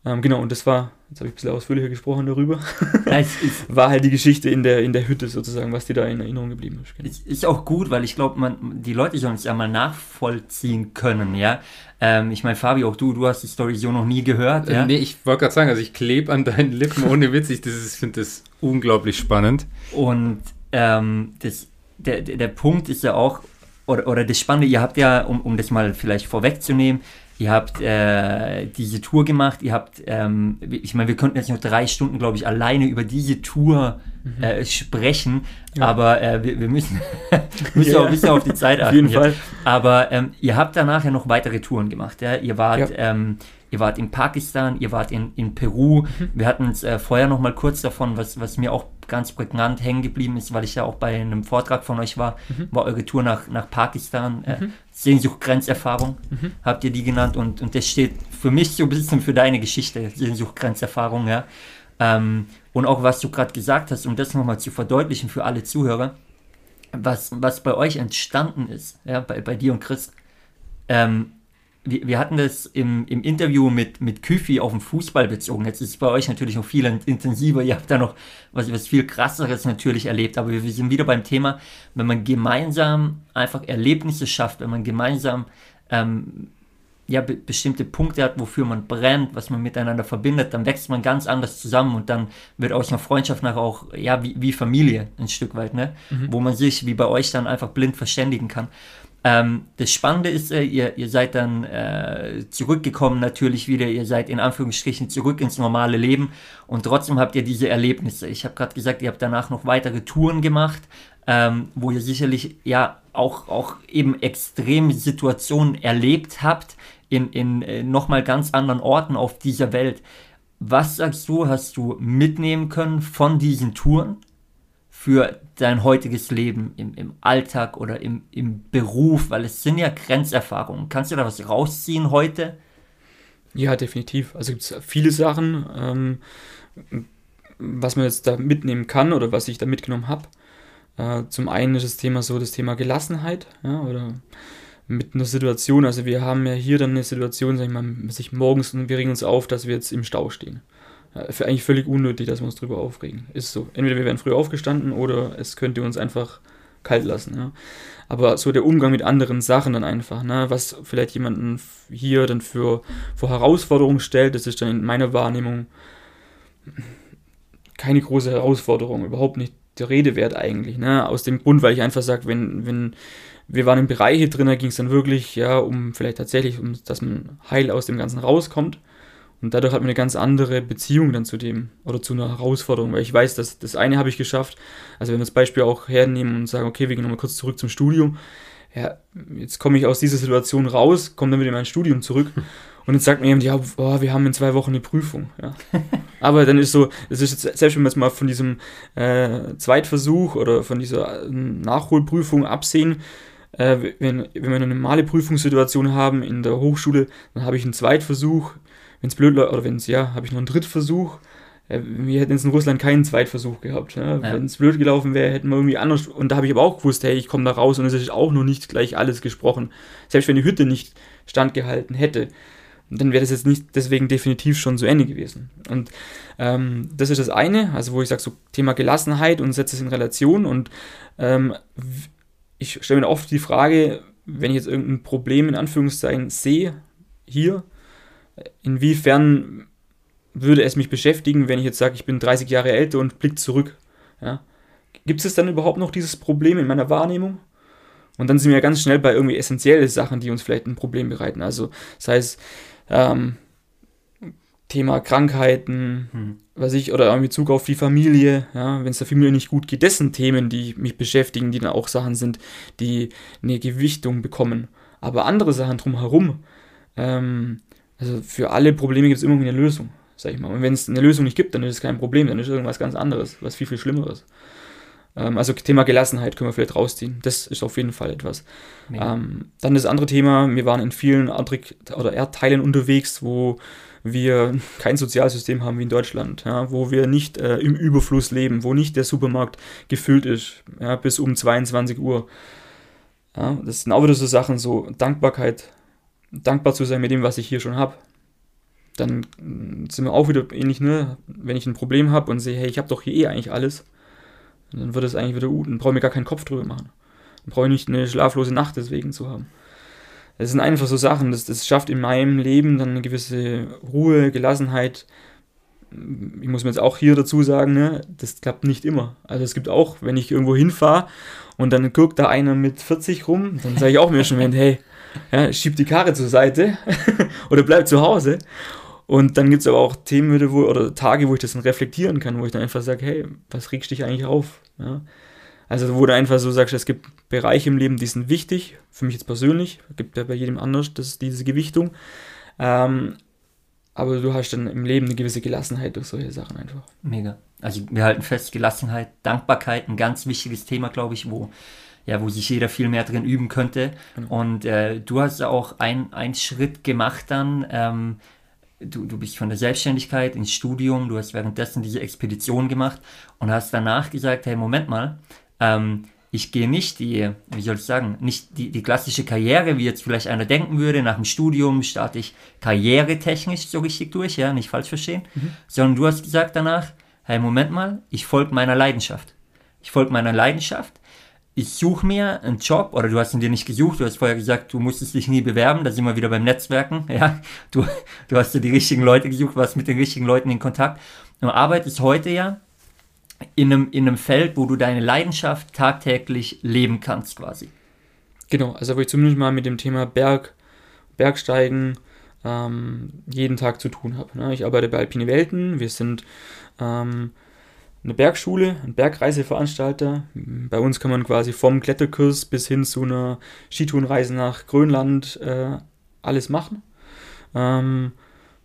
Ähm, genau, und das war jetzt habe ich ein bisschen ausführlicher gesprochen darüber, war halt die Geschichte in der, in der Hütte sozusagen, was dir da in Erinnerung geblieben ist. Genau. Ist, ist auch gut, weil ich glaube, man die Leute sollen es ja mal nachvollziehen können, ja. Ähm, ich meine, Fabi, auch du, du hast die Story so noch nie gehört, ja. Äh, nee, ich wollte gerade sagen, also ich klebe an deinen Lippen ohne Witz, ich finde das unglaublich spannend. Und ähm, das, der, der Punkt ist ja auch, oder, oder das Spannende, ihr habt ja, um, um das mal vielleicht vorwegzunehmen, Ihr habt äh, diese Tour gemacht, ihr habt, ähm, ich meine, wir könnten jetzt noch drei Stunden, glaube ich, alleine über diese Tour mhm. äh, sprechen, ja. aber äh, wir, wir, müssen, müssen ja. auch ein bisschen auf die Zeit achten. Auf jeden Fall. Aber ähm, ihr habt danach ja noch weitere Touren gemacht. Ja? Ihr wart ja. ähm, ihr wart in Pakistan, ihr wart in, in Peru. Mhm. Wir hatten es äh, vorher noch mal kurz davon, was, was mir auch ganz prägnant hängen geblieben ist, weil ich ja auch bei einem Vortrag von euch war, mhm. war eure Tour nach, nach Pakistan. Äh, mhm. Sehnsucht, Grenzerfahrung, mhm. habt ihr die genannt und, und das steht für mich so ein bisschen für deine Geschichte, Sehnsucht, Grenzerfahrung, ja. Ähm, und auch was du gerade gesagt hast, um das nochmal zu verdeutlichen für alle Zuhörer, was, was bei euch entstanden ist, ja, bei, bei dir und Chris, ähm, wir, wir hatten das im, im Interview mit, mit Küfi auf den Fußball bezogen. Jetzt ist es bei euch natürlich noch viel intensiver. Ihr habt da noch was, was viel krasseres natürlich erlebt. Aber wir sind wieder beim Thema, wenn man gemeinsam einfach Erlebnisse schafft, wenn man gemeinsam ähm, ja, be bestimmte Punkte hat, wofür man brennt, was man miteinander verbindet, dann wächst man ganz anders zusammen und dann wird aus einer Freundschaft nachher auch, ja, wie, wie Familie ein Stück weit, ne? Mhm. Wo man sich, wie bei euch, dann einfach blind verständigen kann. Ähm, das Spannende ist, äh, ihr, ihr seid dann äh, zurückgekommen natürlich wieder, ihr seid in Anführungsstrichen zurück ins normale Leben und trotzdem habt ihr diese Erlebnisse. Ich habe gerade gesagt, ihr habt danach noch weitere Touren gemacht, ähm, wo ihr sicherlich ja auch, auch eben extreme Situationen erlebt habt in, in äh, nochmal ganz anderen Orten auf dieser Welt. Was sagst du, hast du mitnehmen können von diesen Touren? Für dein heutiges Leben im, im Alltag oder im, im Beruf, weil es sind ja Grenzerfahrungen. Kannst du da was rausziehen heute? Ja, definitiv. Also gibt es viele Sachen, ähm, was man jetzt da mitnehmen kann oder was ich da mitgenommen habe. Äh, zum einen ist das Thema so das Thema Gelassenheit, ja, oder mit einer Situation, also wir haben ja hier dann eine Situation, sag ich mal, sich morgens und wir regen uns auf, dass wir jetzt im Stau stehen. Für eigentlich völlig unnötig, dass wir uns drüber aufregen. Ist so. Entweder wir wären früh aufgestanden oder es könnte uns einfach kalt lassen. Ja. Aber so der Umgang mit anderen Sachen dann einfach, ne, was vielleicht jemanden hier dann für, für Herausforderungen stellt, das ist dann in meiner Wahrnehmung keine große Herausforderung, überhaupt nicht der Rede wert eigentlich. Ne? Aus dem Grund, weil ich einfach sage, wenn, wenn wir waren in Bereiche drin, da ging es dann wirklich ja um vielleicht tatsächlich, um dass man heil aus dem Ganzen rauskommt. Und dadurch hat man eine ganz andere Beziehung dann zu dem oder zu einer Herausforderung, weil ich weiß, dass das eine habe ich geschafft. Also wenn wir das Beispiel auch hernehmen und sagen, okay, wir gehen nochmal kurz zurück zum Studium. Ja, jetzt komme ich aus dieser Situation raus, komme dann wieder in mein Studium zurück und jetzt sagt mir jemand, ja, boah, wir haben in zwei Wochen eine Prüfung. Ja. Aber dann ist so, es ist jetzt, selbst wenn wir jetzt mal von diesem äh, Zweitversuch oder von dieser äh, Nachholprüfung absehen, äh, wenn, wenn wir eine normale Prüfungssituation haben in der Hochschule, dann habe ich einen Zweitversuch, wenn es blöd läuft, oder wenn es, ja, habe ich noch einen Drittversuch. Äh, wir hätten jetzt in Russland keinen Zweitversuch gehabt. Ne? Ja. Wenn es blöd gelaufen wäre, hätten wir irgendwie anders. Und da habe ich aber auch gewusst, hey, ich komme da raus und es ist auch noch nicht gleich alles gesprochen. Selbst wenn die Hütte nicht standgehalten hätte, dann wäre das jetzt nicht deswegen definitiv schon zu Ende gewesen. Und ähm, das ist das eine, also wo ich sage, so Thema Gelassenheit und setze es in Relation. Und ähm, ich stelle mir oft die Frage, wenn ich jetzt irgendein Problem in Anführungszeichen sehe, hier, inwiefern würde es mich beschäftigen, wenn ich jetzt sage, ich bin 30 Jahre älter und blick zurück? Ja? Gibt es dann überhaupt noch dieses Problem in meiner Wahrnehmung? Und dann sind wir ganz schnell bei irgendwie essentiellen Sachen, die uns vielleicht ein Problem bereiten. Also, sei es ähm, Thema Krankheiten, hm. was ich, oder in Bezug auf die Familie, ja, wenn es der Familie nicht gut geht, das sind Themen, die mich beschäftigen, die dann auch Sachen sind, die eine Gewichtung bekommen. Aber andere Sachen drumherum, ähm, also für alle Probleme gibt es immer eine Lösung, sag ich mal. Und wenn es eine Lösung nicht gibt, dann ist es kein Problem, dann ist es irgendwas ganz anderes, was viel, viel Schlimmeres. Ähm, also Thema Gelassenheit können wir vielleicht rausziehen. Das ist auf jeden Fall etwas. Ähm, dann das andere Thema, wir waren in vielen Adrik oder Erdteilen unterwegs, wo wir kein Sozialsystem haben wie in Deutschland, ja, wo wir nicht äh, im Überfluss leben, wo nicht der Supermarkt gefüllt ist, ja, bis um 22 Uhr. Ja, das sind auch wieder so Sachen, so Dankbarkeit dankbar zu sein mit dem, was ich hier schon habe. dann mm, sind wir auch wieder ähnlich, ne? Wenn ich ein Problem habe und sehe, hey, ich habe doch hier eh eigentlich alles, dann wird es eigentlich wieder gut. Dann brauche ich mir gar keinen Kopf drüber machen. Dann brauche ich nicht eine schlaflose Nacht deswegen zu haben. Es sind einfach so Sachen, das, das schafft in meinem Leben dann eine gewisse Ruhe, Gelassenheit. Ich muss mir jetzt auch hier dazu sagen, ne, das klappt nicht immer. Also es gibt auch, wenn ich irgendwo hinfahre und dann guckt da einer mit 40 rum, dann sage ich auch mir schon, hey, ja, schieb die Karre zur Seite oder bleib zu Hause. Und dann gibt es aber auch Themen wo, oder Tage, wo ich das dann reflektieren kann, wo ich dann einfach sage, hey, was regst dich eigentlich auf? Ja? Also wo du einfach so sagst, es gibt Bereiche im Leben, die sind wichtig, für mich jetzt persönlich, gibt ja bei jedem anders das, diese Gewichtung. Ähm, aber du hast dann im Leben eine gewisse Gelassenheit durch solche Sachen einfach. Mega. Also wir halten fest, Gelassenheit, Dankbarkeit, ein ganz wichtiges Thema, glaube ich, wo, ja, wo sich jeder viel mehr drin üben könnte. Genau. Und äh, du hast auch einen Schritt gemacht dann, ähm, du, du bist von der Selbstständigkeit ins Studium, du hast währenddessen diese Expedition gemacht und hast danach gesagt, hey, Moment mal, ähm, ich gehe nicht die, wie soll ich sagen, nicht die, die klassische Karriere, wie jetzt vielleicht einer denken würde, nach dem Studium starte ich karrieretechnisch so richtig durch, ja, nicht falsch verstehen, mhm. sondern du hast gesagt danach, hey, Moment mal, ich folge meiner Leidenschaft. Ich folge meiner Leidenschaft ich suche mir einen Job, oder du hast ihn dir nicht gesucht, du hast vorher gesagt, du musstest dich nie bewerben, da sind wir wieder beim Netzwerken, ja, du, du hast dir die richtigen Leute gesucht, warst mit den richtigen Leuten in Kontakt. Du arbeitest heute ja in einem, in einem Feld, wo du deine Leidenschaft tagtäglich leben kannst, quasi. Genau, also wo ich zumindest mal mit dem Thema Berg, Bergsteigen ähm, jeden Tag zu tun habe. Ne? Ich arbeite bei Alpine Welten, wir sind ähm, eine Bergschule, ein Bergreiseveranstalter. Bei uns kann man quasi vom Kletterkurs bis hin zu einer Skitourenreise nach Grönland äh, alles machen. Ähm,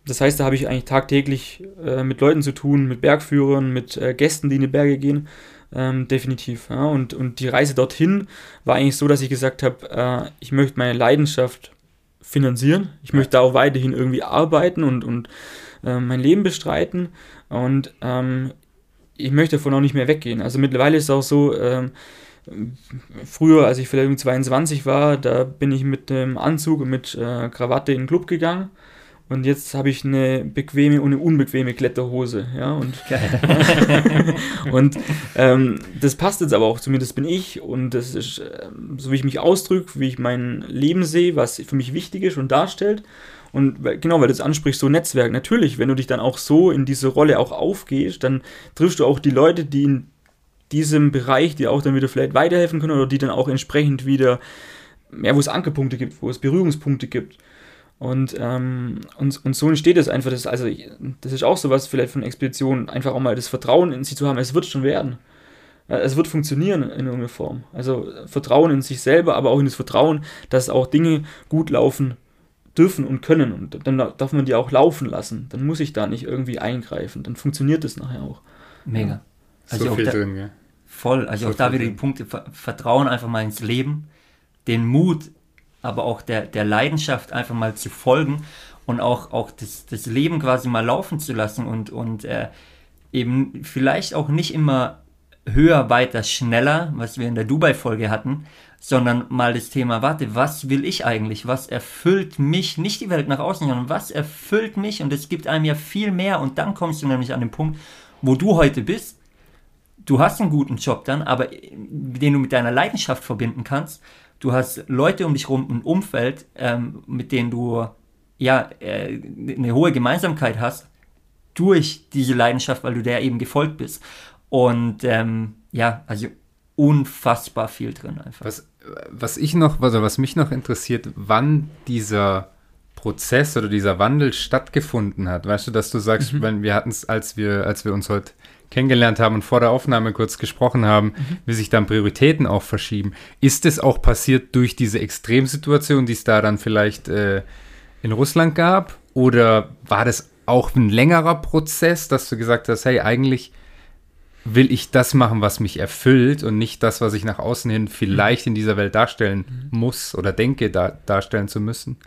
das heißt, da habe ich eigentlich tagtäglich äh, mit Leuten zu tun, mit Bergführern, mit äh, Gästen, die in die Berge gehen. Ähm, definitiv. Ja. Und, und die Reise dorthin war eigentlich so, dass ich gesagt habe, äh, ich möchte meine Leidenschaft finanzieren. Ich möchte da auch weiterhin irgendwie arbeiten und, und äh, mein Leben bestreiten. Und ähm, ich möchte davon auch nicht mehr weggehen. Also mittlerweile ist es auch so, ähm, früher, als ich vielleicht 22 war, da bin ich mit dem Anzug und mit äh, Krawatte in den Club gegangen. Und jetzt habe ich eine bequeme und eine unbequeme Kletterhose. Ja, und, und ähm, das passt jetzt aber auch, zumindest bin ich. Und das ist, äh, so wie ich mich ausdrücke, wie ich mein Leben sehe, was für mich wichtig ist und darstellt. Und genau, weil du es ansprichst, so Netzwerk. Natürlich, wenn du dich dann auch so in diese Rolle auch aufgehst, dann triffst du auch die Leute, die in diesem Bereich dir auch dann wieder vielleicht weiterhelfen können oder die dann auch entsprechend wieder, ja, wo es Ankerpunkte gibt, wo es Berührungspunkte gibt. Und, ähm, und, und so entsteht es einfach, das, also das ist auch sowas vielleicht von Expeditionen, einfach auch mal das Vertrauen in sich zu haben, es wird schon werden. Es wird funktionieren in irgendeiner Form. Also Vertrauen in sich selber, aber auch in das Vertrauen, dass auch Dinge gut laufen dürfen und können. Und dann darf man die auch laufen lassen. Dann muss ich da nicht irgendwie eingreifen. Dann funktioniert das nachher auch. Mega. Also so viel da, drin, ja. Voll. Also so auch da wieder drin. die Punkte. Vertrauen einfach mal ins Leben. Den Mut, aber auch der, der Leidenschaft einfach mal zu folgen und auch, auch das, das Leben quasi mal laufen zu lassen und, und äh, eben vielleicht auch nicht immer höher, weiter, schneller, was wir in der Dubai-Folge hatten, sondern mal das Thema, warte, was will ich eigentlich? Was erfüllt mich? Nicht die Welt nach außen, sondern was erfüllt mich? Und es gibt einem ja viel mehr. Und dann kommst du nämlich an den Punkt, wo du heute bist. Du hast einen guten Job dann, aber den du mit deiner Leidenschaft verbinden kannst. Du hast Leute um dich rum, ein Umfeld, ähm, mit denen du ja äh, eine hohe Gemeinsamkeit hast durch diese Leidenschaft, weil du der eben gefolgt bist. Und ähm, ja, also unfassbar viel drin einfach. Was, was ich noch, also was mich noch interessiert, wann dieser Prozess oder dieser Wandel stattgefunden hat. Weißt du, dass du sagst, mhm. wenn wir hatten es, als wir, als wir uns heute kennengelernt haben und vor der Aufnahme kurz gesprochen haben, mhm. wie sich dann Prioritäten auch verschieben. Ist es auch passiert durch diese Extremsituation, die es da dann vielleicht äh, in Russland gab? Oder war das auch ein längerer Prozess, dass du gesagt hast, hey, eigentlich will ich das machen, was mich erfüllt und nicht das, was ich nach außen hin vielleicht in dieser Welt darstellen mhm. muss oder denke, da, darstellen zu müssen?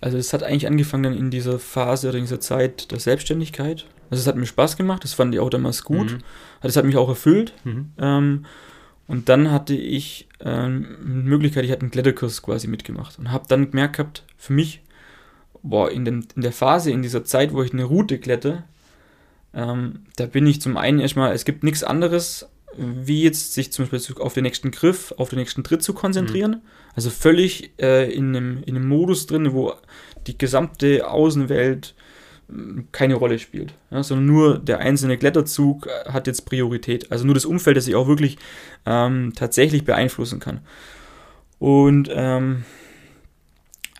Also es hat eigentlich angefangen dann in dieser Phase oder in dieser Zeit der Selbstständigkeit. Also es hat mir Spaß gemacht, das fand ich auch damals gut. Mhm. Das hat mich auch erfüllt. Mhm. Ähm, und dann hatte ich ähm, eine Möglichkeit, ich hatte einen Kletterkurs quasi mitgemacht und habe dann gemerkt gehabt, für mich, boah, in, dem, in der Phase, in dieser Zeit, wo ich eine Route glätte, ähm, da bin ich zum einen erstmal, es gibt nichts anderes, wie jetzt sich zum Beispiel auf den nächsten Griff, auf den nächsten Tritt zu konzentrieren. Mhm. Also völlig äh, in, einem, in einem Modus drin, wo die gesamte Außenwelt äh, keine Rolle spielt, ja, sondern nur der einzelne Kletterzug äh, hat jetzt Priorität. Also nur das Umfeld, das ich auch wirklich ähm, tatsächlich beeinflussen kann. Und ähm,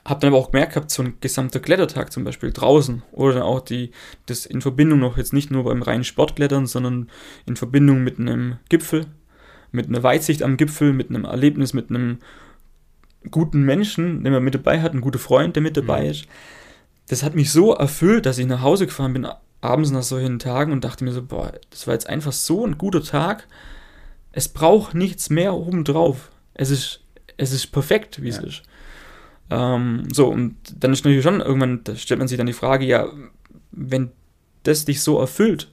habe dann aber auch gemerkt gehabt, so ein gesamter Klettertag zum Beispiel draußen oder dann auch die, das in Verbindung noch jetzt nicht nur beim reinen Sportklettern, sondern in Verbindung mit einem Gipfel, mit einer Weitsicht am Gipfel, mit einem Erlebnis, mit einem guten Menschen, den man mit dabei hat, ein guter Freund, der mit dabei mhm. ist. Das hat mich so erfüllt, dass ich nach Hause gefahren bin, abends nach solchen Tagen und dachte mir so, boah, das war jetzt einfach so ein guter Tag. Es braucht nichts mehr obendrauf. Es ist, es ist perfekt, wie ja. es ist. Ähm, so, und dann ist natürlich schon irgendwann, da stellt man sich dann die Frage, ja, wenn das dich so erfüllt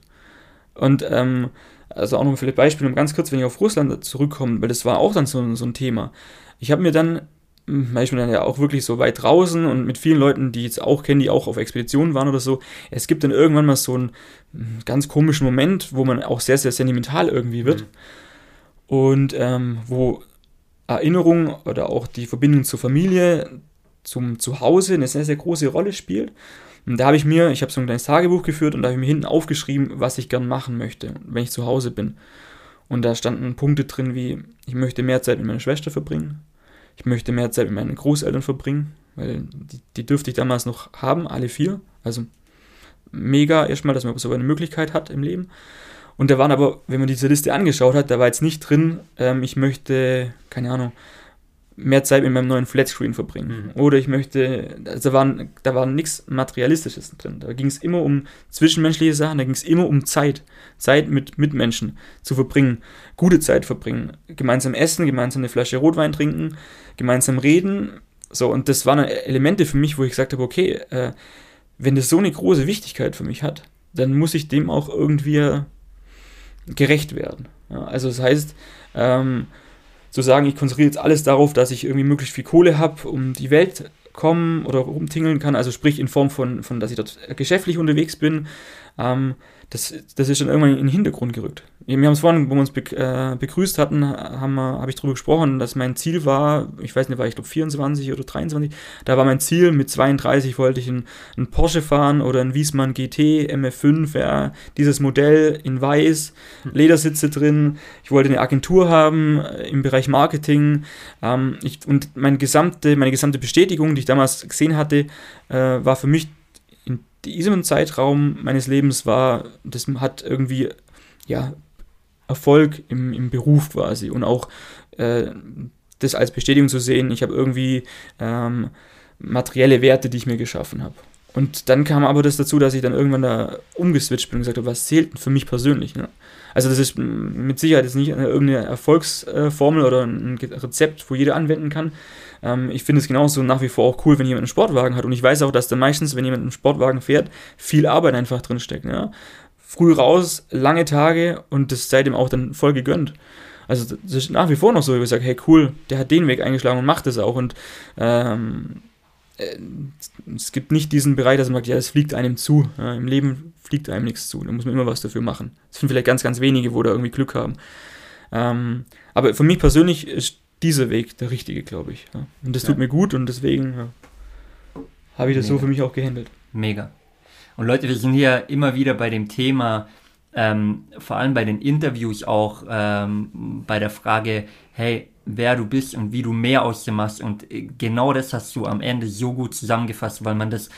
und ähm, also auch noch viele Beispiele, um ganz kurz, wenn ich auf Russland zurückkomme, weil das war auch dann so, so ein Thema. Ich habe mir dann, weil ich bin dann ja auch wirklich so weit draußen und mit vielen Leuten, die jetzt auch kennen, die auch auf Expeditionen waren oder so, es gibt dann irgendwann mal so einen hm, ganz komischen Moment, wo man auch sehr, sehr sentimental irgendwie wird. Mhm. Und ähm, wo Erinnerung oder auch die Verbindung zur Familie, zum Zuhause eine sehr, sehr große Rolle spielt. Und da habe ich mir, ich habe so ein kleines Tagebuch geführt und da habe ich mir hinten aufgeschrieben, was ich gern machen möchte, wenn ich zu Hause bin. Und da standen Punkte drin wie, ich möchte mehr Zeit mit meiner Schwester verbringen, ich möchte mehr Zeit mit meinen Großeltern verbringen, weil die, die dürfte ich damals noch haben, alle vier. Also mega erstmal, dass man so eine Möglichkeit hat im Leben. Und da waren aber, wenn man diese Liste angeschaut hat, da war jetzt nicht drin, ähm, ich möchte, keine Ahnung, mehr Zeit mit meinem neuen Flatscreen verbringen. Mhm. Oder ich möchte, also da, waren, da war nichts Materialistisches drin. Da ging es immer um zwischenmenschliche Sachen, da ging es immer um Zeit. Zeit mit Mitmenschen zu verbringen, gute Zeit verbringen, gemeinsam essen, gemeinsam eine Flasche Rotwein trinken, gemeinsam reden. So, und das waren Elemente für mich, wo ich gesagt habe, okay, äh, wenn das so eine große Wichtigkeit für mich hat, dann muss ich dem auch irgendwie gerecht werden. Ja, also das heißt, ähm, zu sagen, ich konzentriere jetzt alles darauf, dass ich irgendwie möglichst viel Kohle habe, um die Welt kommen oder rumtingeln kann, also sprich in Form von, von dass ich dort geschäftlich unterwegs bin, ähm, das, das ist dann irgendwann in den Hintergrund gerückt. Wir haben es vorhin, wo wir uns äh, begrüßt hatten, habe ich darüber gesprochen, dass mein Ziel war, ich weiß nicht, war ich glaube 24 oder 23, da war mein Ziel, mit 32 wollte ich einen, Porsche fahren oder einen Wiesmann GT MF5, ja, dieses Modell in weiß, Ledersitze drin, ich wollte eine Agentur haben äh, im Bereich Marketing. Ähm, ich, und meine gesamte, meine gesamte Bestätigung, die ich damals gesehen hatte, äh, war für mich diesem Zeitraum meines Lebens war, das hat irgendwie, ja, Erfolg im, im Beruf quasi und auch äh, das als Bestätigung zu sehen, ich habe irgendwie ähm, materielle Werte, die ich mir geschaffen habe. Und dann kam aber das dazu, dass ich dann irgendwann da umgeswitcht bin und gesagt habe, was zählt denn für mich persönlich? Ne? Also das ist mit Sicherheit jetzt nicht irgendeine Erfolgsformel oder ein Rezept, wo jeder anwenden kann. Ähm, ich finde es genauso nach wie vor auch cool, wenn jemand einen Sportwagen hat. Und ich weiß auch, dass da meistens, wenn jemand einen Sportwagen fährt, viel Arbeit einfach drinsteckt. Ja? Früh raus, lange Tage und das seitdem auch dann voll gegönnt. Also das ist nach wie vor noch so, ich sage, hey cool, der hat den Weg eingeschlagen und macht das auch. Und ähm, äh, es gibt nicht diesen Bereich, dass man sagt, ja, es fliegt einem zu. Ja, Im Leben fliegt einem nichts zu. Da muss man immer was dafür machen. Das sind vielleicht ganz, ganz wenige, wo da irgendwie Glück haben. Ähm, aber für mich persönlich ist dieser Weg der richtige, glaube ich. Ja. Und das ja. tut mir gut und deswegen habe ich das Mega. so für mich auch gehandelt. Mega. Und Leute, wir sind hier immer wieder bei dem Thema, ähm, vor allem bei den Interviews auch, ähm, bei der Frage, hey, wer du bist und wie du mehr aus dir machst. Und äh, genau das hast du am Ende so gut zusammengefasst, weil man das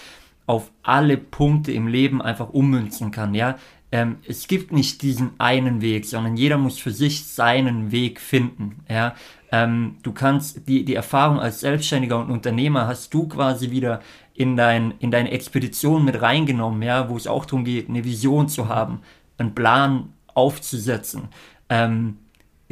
auf alle Punkte im Leben einfach ummünzen kann, ja. Ähm, es gibt nicht diesen einen Weg, sondern jeder muss für sich seinen Weg finden, ja. Ähm, du kannst die, die Erfahrung als Selbstständiger und Unternehmer hast du quasi wieder in, dein, in deine Expedition mit reingenommen, ja, wo es auch darum geht, eine Vision zu haben, einen Plan aufzusetzen. Ähm,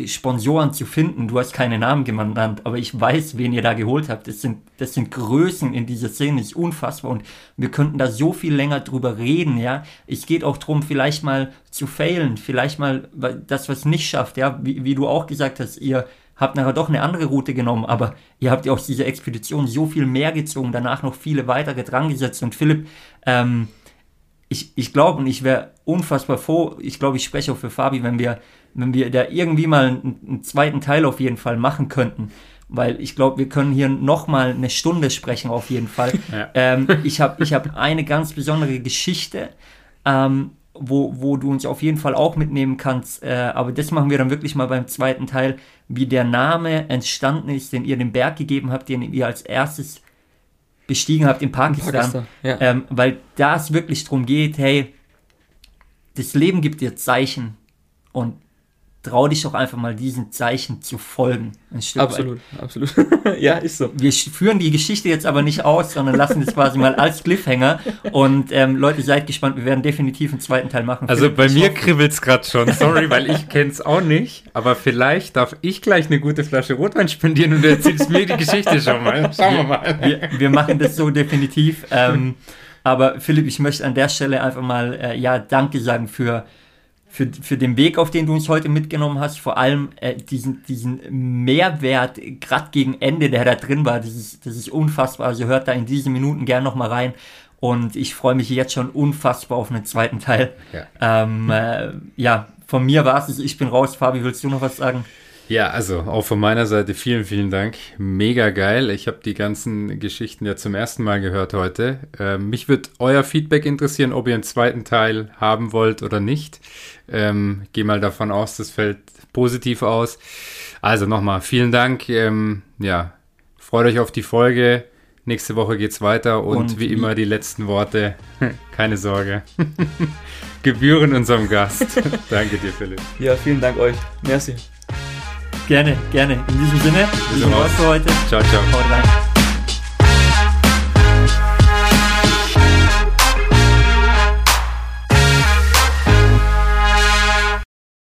Sponsoren zu finden. Du hast keine Namen genannt, aber ich weiß, wen ihr da geholt habt. Das sind, das sind Größen in dieser Szene, das ist unfassbar und wir könnten da so viel länger drüber reden, ja. Es geht auch darum, vielleicht mal zu failen, vielleicht mal das, was nicht schafft, ja. Wie, wie du auch gesagt hast, ihr habt nachher doch eine andere Route genommen, aber ihr habt ja aus dieser Expedition so viel mehr gezogen, danach noch viele weitere dran gesetzt. Und Philipp, ähm, ich, ich glaube und ich wäre unfassbar froh, ich glaube, ich spreche auch für Fabi, wenn wir, wenn wir da irgendwie mal einen, einen zweiten Teil auf jeden Fall machen könnten. Weil ich glaube, wir können hier nochmal eine Stunde sprechen, auf jeden Fall. Ja. Ähm, ich habe ich hab eine ganz besondere Geschichte, ähm, wo, wo du uns auf jeden Fall auch mitnehmen kannst. Äh, aber das machen wir dann wirklich mal beim zweiten Teil, wie der Name entstanden ist, den ihr dem Berg gegeben habt, den ihr als erstes bestiegen habt in Pakistan. Pakistan, ja. ähm, weil da es wirklich darum geht, hey, das Leben gibt dir Zeichen und trau dich doch einfach mal diesen Zeichen zu folgen. Stück weit. Absolut, absolut. ja, ist so. Wir führen die Geschichte jetzt aber nicht aus, sondern lassen es quasi mal als Cliffhanger. Und ähm, Leute, seid gespannt, wir werden definitiv einen zweiten Teil machen. Also Philipp, bei mir kribbelt es gerade schon. Sorry, weil ich kenne es auch nicht. Aber vielleicht darf ich gleich eine gute Flasche Rotwein spendieren und du erzählst mir die Geschichte schon mal. Schauen wir mal. wir, wir machen das so definitiv. Ähm, aber Philipp, ich möchte an der Stelle einfach mal äh, ja Danke sagen für, für, für den Weg, auf den du uns heute mitgenommen hast. Vor allem äh, diesen, diesen Mehrwert, gerade gegen Ende, der da drin war. Das ist, das ist unfassbar. Also hört da in diese Minuten gern nochmal rein. Und ich freue mich jetzt schon unfassbar auf einen zweiten Teil. Ja. Ähm, äh, ja, von mir war es. Ich bin raus. Fabi, willst du noch was sagen? Ja, also auch von meiner Seite vielen, vielen Dank. Mega geil. Ich habe die ganzen Geschichten ja zum ersten Mal gehört heute. Ähm, mich wird euer Feedback interessieren, ob ihr einen zweiten Teil haben wollt oder nicht. Ähm, Gehe mal davon aus, das fällt positiv aus. Also nochmal vielen Dank. Ähm, ja, freut euch auf die Folge. Nächste Woche geht's weiter und, Und wie wie- immer die letzten Worte. Keine Sorge. Gebühren unserem Gast. Danke dir, Philipp. Ja, vielen Dank euch. Merci. Gerne, gerne. In diesem Sinne, wir sind raus. für heute. Ciao, ciao. Haut rein.